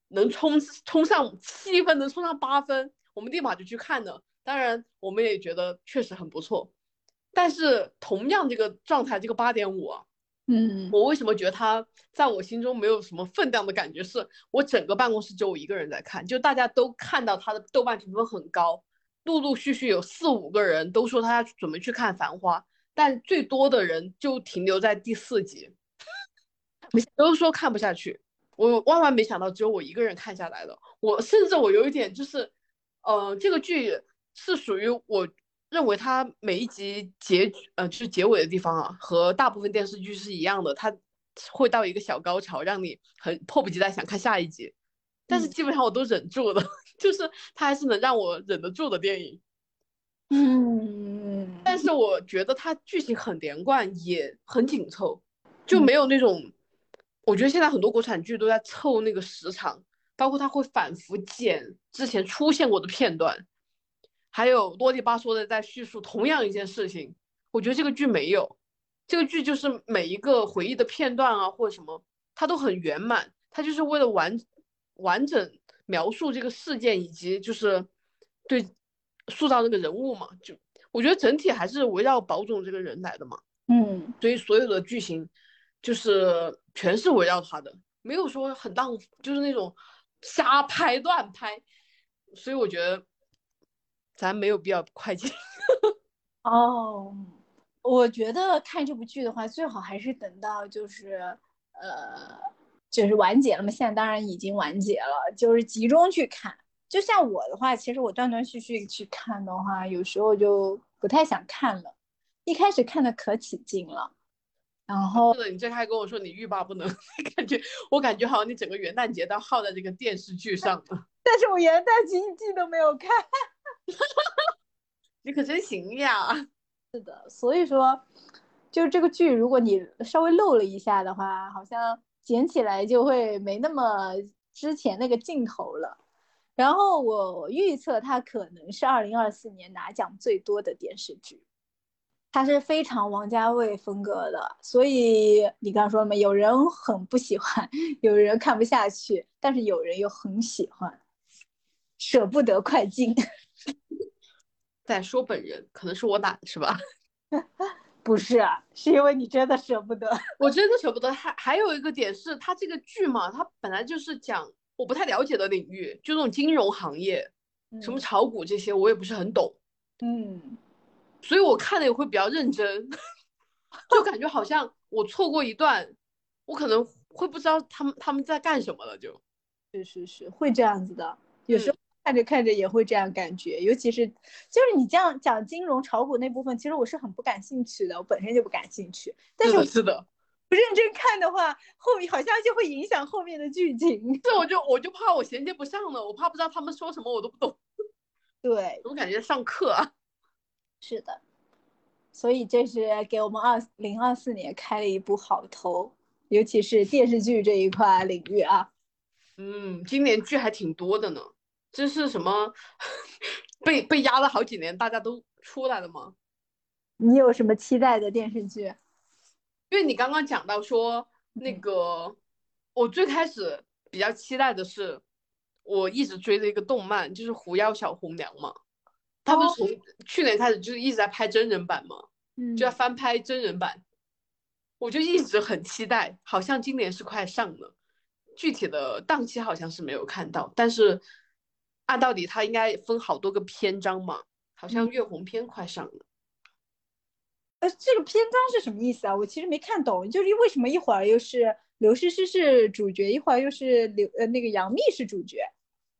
能冲冲上七分，能冲上八分，我们立马就去看了。当然，我们也觉得确实很不错。但是同样这个状态，这个八点五啊。嗯，我为什么觉得它在我心中没有什么分量的感觉？是我整个办公室只有我一个人在看，就大家都看到它的豆瓣评分很高，陆陆续续有四五个人都说他准备去看《繁花》，但最多的人就停留在第四集，都说看不下去。我万万没想到只有我一个人看下来的，我甚至我有一点就是，呃，这个剧是属于我。认为它每一集结局，呃，就是结尾的地方啊，和大部分电视剧是一样的，它会到一个小高潮，让你很迫不及待想看下一集。但是基本上我都忍住了，就是它还是能让我忍得住的电影。嗯，但是我觉得它剧情很连贯，也很紧凑，就没有那种。我觉得现在很多国产剧都在凑那个时长，包括它会反复剪之前出现过的片段。还有啰里吧嗦的在叙述同样一件事情，我觉得这个剧没有，这个剧就是每一个回忆的片段啊或者什么，它都很圆满，它就是为了完完整描述这个事件以及就是对塑造这个人物嘛，就我觉得整体还是围绕宝总这个人来的嘛，嗯，所以所有的剧情就是全是围绕他的，没有说很浪，就是那种瞎拍乱拍，所以我觉得。咱没有必要快进哦。我觉得看这部剧的话，最好还是等到就是呃，就是完结了嘛。现在当然已经完结了，就是集中去看。就像我的话，其实我断断续续去看的话，有时候就不太想看了。一开始看的可起劲了，然后是的，你最开始跟我说你欲罢不能，感觉我感觉好像你整个元旦节都耗在这个电视剧上了。但是我元旦节一季都没有看。你可真行呀！是的，所以说，就是这个剧，如果你稍微漏了一下的话，好像捡起来就会没那么之前那个劲头了。然后我预测它可能是二零二四年拿奖最多的电视剧，它是非常王家卫风格的。所以你刚刚说了嘛，有人很不喜欢，有人看不下去，但是有人又很喜欢。舍不得快进，在说本人，可能是我懒是吧？不是啊，是因为你真的舍不得。我真的舍不得。还还有一个点是，它这个剧嘛，它本来就是讲我不太了解的领域，就那种金融行业，什么炒股这些，我也不是很懂。嗯，所以我看的也会比较认真，就感觉好像我错过一段，我可能会不知道他们他们在干什么了。就，是是是，会这样子的，有时候。看着看着也会这样感觉，尤其是就是你这样讲金融炒股那部分，其实我是很不感兴趣的，我本身就不感兴趣。但是是的，不认真看的话，后面好像就会影响后面的剧情。这我就我就怕我衔接不上了，我怕不知道他们说什么我都不懂。对，我感觉上课啊。是的，所以这是给我们二零二四年开了一部好头，尤其是电视剧这一块领域啊。嗯，今年剧还挺多的呢。这是什么？被被压了好几年，大家都出来了吗？你有什么期待的电视剧？因为你刚刚讲到说那个，我最开始比较期待的是，我一直追的一个动漫，就是《狐妖小红娘》嘛。他们从去年开始就是一直在拍真人版嘛，就要翻拍真人版。我就一直很期待，好像今年是快上了，具体的档期好像是没有看到，但是按道理它应该分好多个篇章嘛，好像月红篇快上了。呃，这个篇章是什么意思啊？我其实没看懂，就是为什么一会儿又是刘诗诗是主角，一会儿又是刘呃那个杨幂是主角？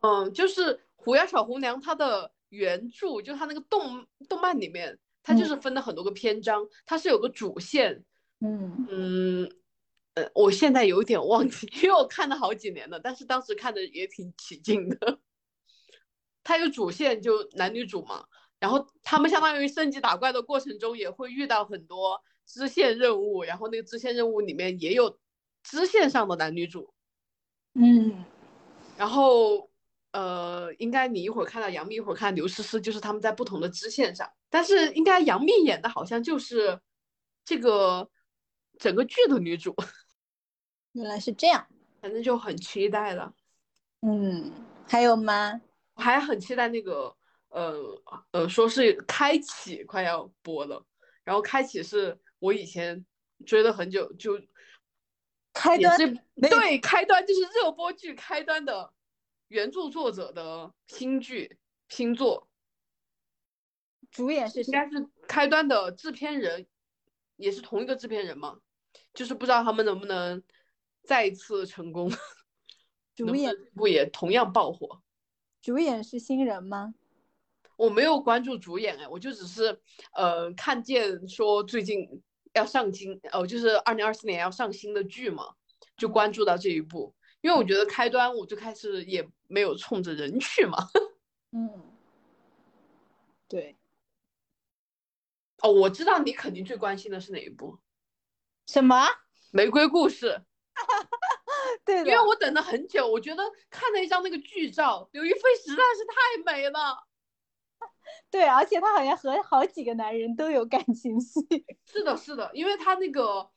嗯，就是《狐妖小红娘》它的原著，就它那个动动漫里面，它就是分了很多个篇章，它是有个主线。嗯嗯，呃，我现在有点忘记，因为我看了好几年了，但是当时看的也挺起劲的。它有主线，就男女主嘛。然后他们相当于升级打怪的过程中，也会遇到很多支线任务，然后那个支线任务里面也有支线上的男女主，嗯，然后呃，应该你一会儿看到杨幂，一会儿看刘诗诗，就是他们在不同的支线上，但是应该杨幂演的好像就是这个整个剧的女主，原来是这样，反正就很期待了。嗯，还有吗？我还很期待那个。呃呃，说是开启快要播了，然后开启是我以前追了很久，就开端对开端就是热播剧开端的原著作者的新剧新作，主演是应该是开端的制片人，也是同一个制片人嘛，就是不知道他们能不能再一次成功，主演不也同样爆火？主演是新人吗？我没有关注主演哎，我就只是呃看见说最近要上新哦，就是二零二四年要上新的剧嘛，就关注到这一部，因为我觉得开端我最开始也没有冲着人去嘛。嗯，对。哦，我知道你肯定最关心的是哪一部？什么？玫瑰故事。对，因为我等了很久，我觉得看了一张那个剧照，刘亦菲实在是太美了。对，而且她好像和好几个男人都有感情戏。是的，是的，因为她那个《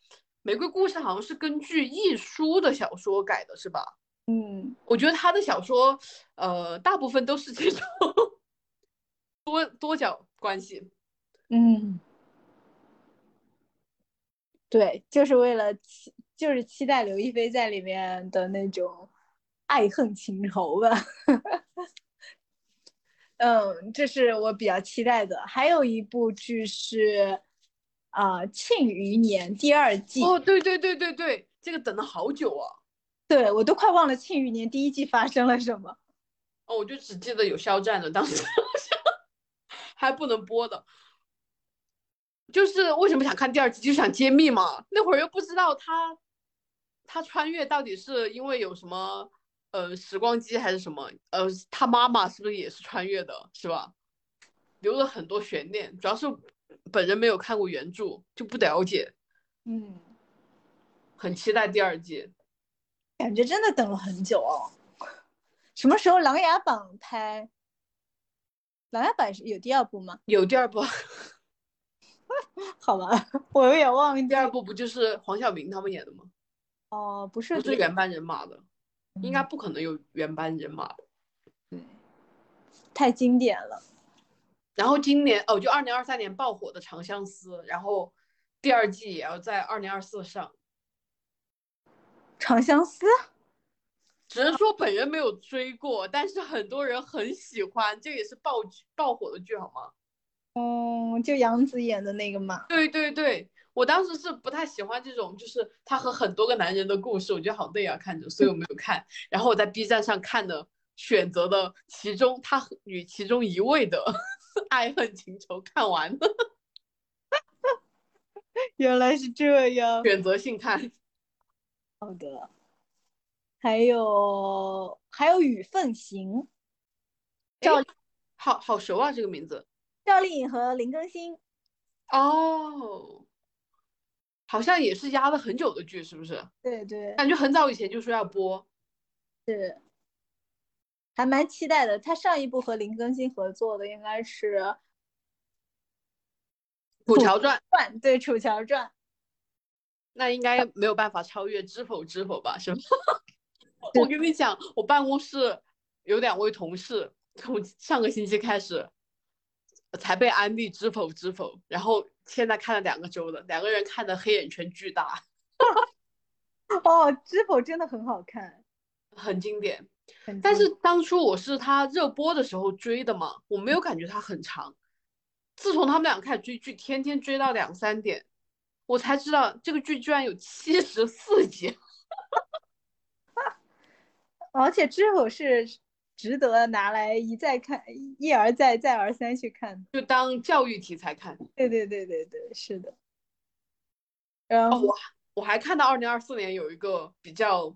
玫瑰故事》好像是根据亦舒的小说改的，是吧？嗯，我觉得他的小说，呃，大部分都是这种多多角关系。嗯，对，就是为了期，就是期待刘亦菲在里面的那种爱恨情仇吧。嗯，这是我比较期待的。还有一部剧是，啊，《庆余年》第二季。哦，对对对对对，这个等了好久啊。对我都快忘了《庆余年》第一季发生了什么。哦，我就只记得有肖战的，当时 还不能播的。就是为什么想看第二季，就想揭秘嘛。那会儿又不知道他，他穿越到底是因为有什么。呃，时光机还是什么？呃，他妈妈是不是也是穿越的，是吧？留了很多悬念，主要是本人没有看过原著，就不了解。嗯，很期待第二季，感觉真的等了很久哦。什么时候《琅琊榜》拍？《琅琊榜》是有第二部吗？有第二部。好吧，我有点忘记。第二部不就是黄晓明他们演的吗？哦，不是，不是原班人马的。应该不可能有原班人马的，对，太经典了。然后今年哦，就二零二三年爆火的《长相思》，然后第二季也要在二零二四上。长相思，只能说本人没有追过，但是很多人很喜欢，这也是爆爆火的剧，好吗？嗯，就杨紫演的那个嘛。对对对。我当时是不太喜欢这种，就是她和很多个男人的故事，我觉得好累啊，看着，所以我没有看。然后我在 B 站上看的，选择的其中他与其中一位的 爱恨情仇看完了。原来是这样，选择性看。好的。还有还有《雨凤行》，赵，好好熟啊，这个名字。赵丽颖和林更新。哦。好像也是压了很久的剧，是不是？对对，感觉很早以前就说要播，是，还蛮期待的。他上一部和林更新合作的应该是《楚乔传》，对《楚乔传》，那应该没有办法超越《知否知否》吧？是吗？我跟你讲，我办公室有两位同事，从上个星期开始才被安利《知否知否》，然后现在看了两个周了，两个人看的黑眼圈巨大。哦，《知否》真的很好看，很经典。很但是当初我是他热播的时候追的嘛，我没有感觉它很长。自从他们俩开始追剧，天天追到两三点，我才知道这个剧居然有七十四集。而且《知否》是值得拿来一再看、一而再、再而三去看的。就当教育题材看。对对对对对，是的。然哦，后我我还看到二零二四年有一个比较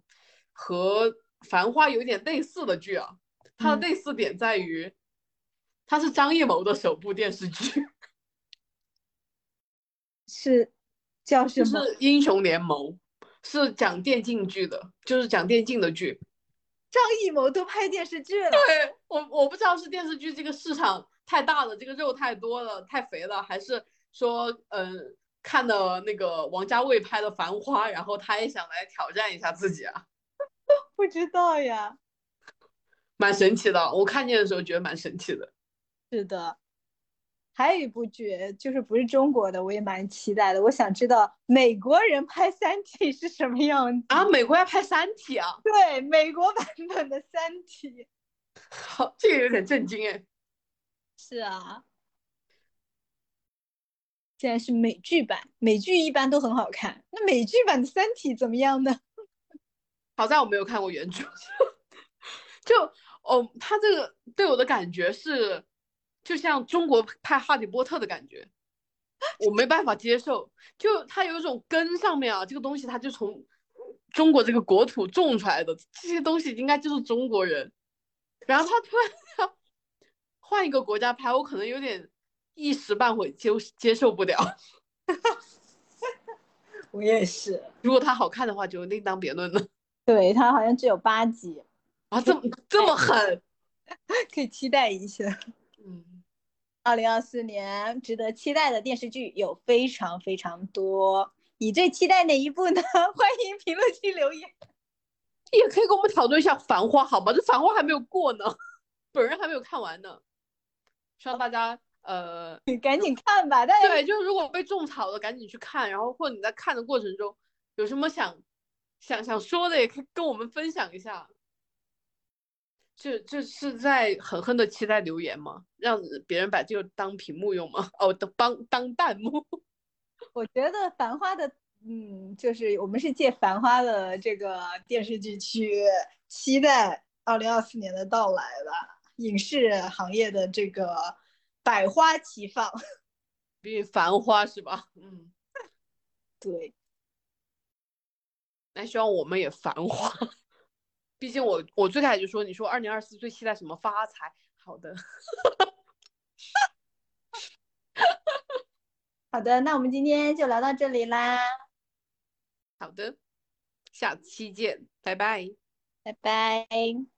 和《繁花》有一点类似的剧啊，它的嗯类似点在于，它是张艺谋的首部电视剧，是叫什就么？是《英雄联盟》，是讲电竞剧的，就是讲电竞的剧。张艺谋都拍电视剧了。对我我不知道是电视剧这个市场太大了，这个肉太多了，太肥了，还是说嗯、看了那个王家卫拍的《繁花》，然后他也想来挑战一下自己啊，不知道呀。蛮神奇的。我看见的时候觉得蛮神奇的。是的，还有一部剧，就是不是中国的，我也蛮期待的。我想知道美国人拍《三体》是什么样子。啊，美国要拍《三体》啊，对，美国版本的《三体》。好，这个有点震惊哎。是啊，现在是美剧版，美剧一般都很好看。那美剧版的《三体》怎么样呢？好在我没有看过原著，就哦，他这个对我的感觉是，就像中国拍《哈利波特》的感觉，我没办法接受。就他有一种根上面啊，这个东西他就从中国这个国土种出来的，这些东西应该就是中国人，然后他突然要换一个国家拍，我可能有点一时半会接接受不了。我也是。如果它好看的话，就另当别论了。对，它好像只有八集，啊，这么这么狠，可以期待一下。嗯。二零二四年值得期待的电视剧有非常非常多，你最期待哪一部呢？欢迎评论区留言。也可以跟我们讨论一下《繁花》，好吗？这《繁花》还没有过呢，本人还没有看完呢。希望大家呃，你赶紧看吧，对，就是如果被种草的，赶紧去看。然后或者你在看的过程中有什么想想想说的，也可以跟我们分享一下。这这是在狠狠的期待留言吗？让别人把这个当屏幕用吗？哦，当当当弹幕。我觉得《繁花》的，嗯，就是我们是借《繁花》的这个电视剧去期待二零二四年的到来吧，影视行业的这个百花齐放。比《繁花》是吧？嗯，对，那希望我们也繁华。毕竟我我最开始就说，你说二零二四最期待什么发财？好的，好的，那我们今天就聊到这里啦，好的，下期见，拜拜。拜拜。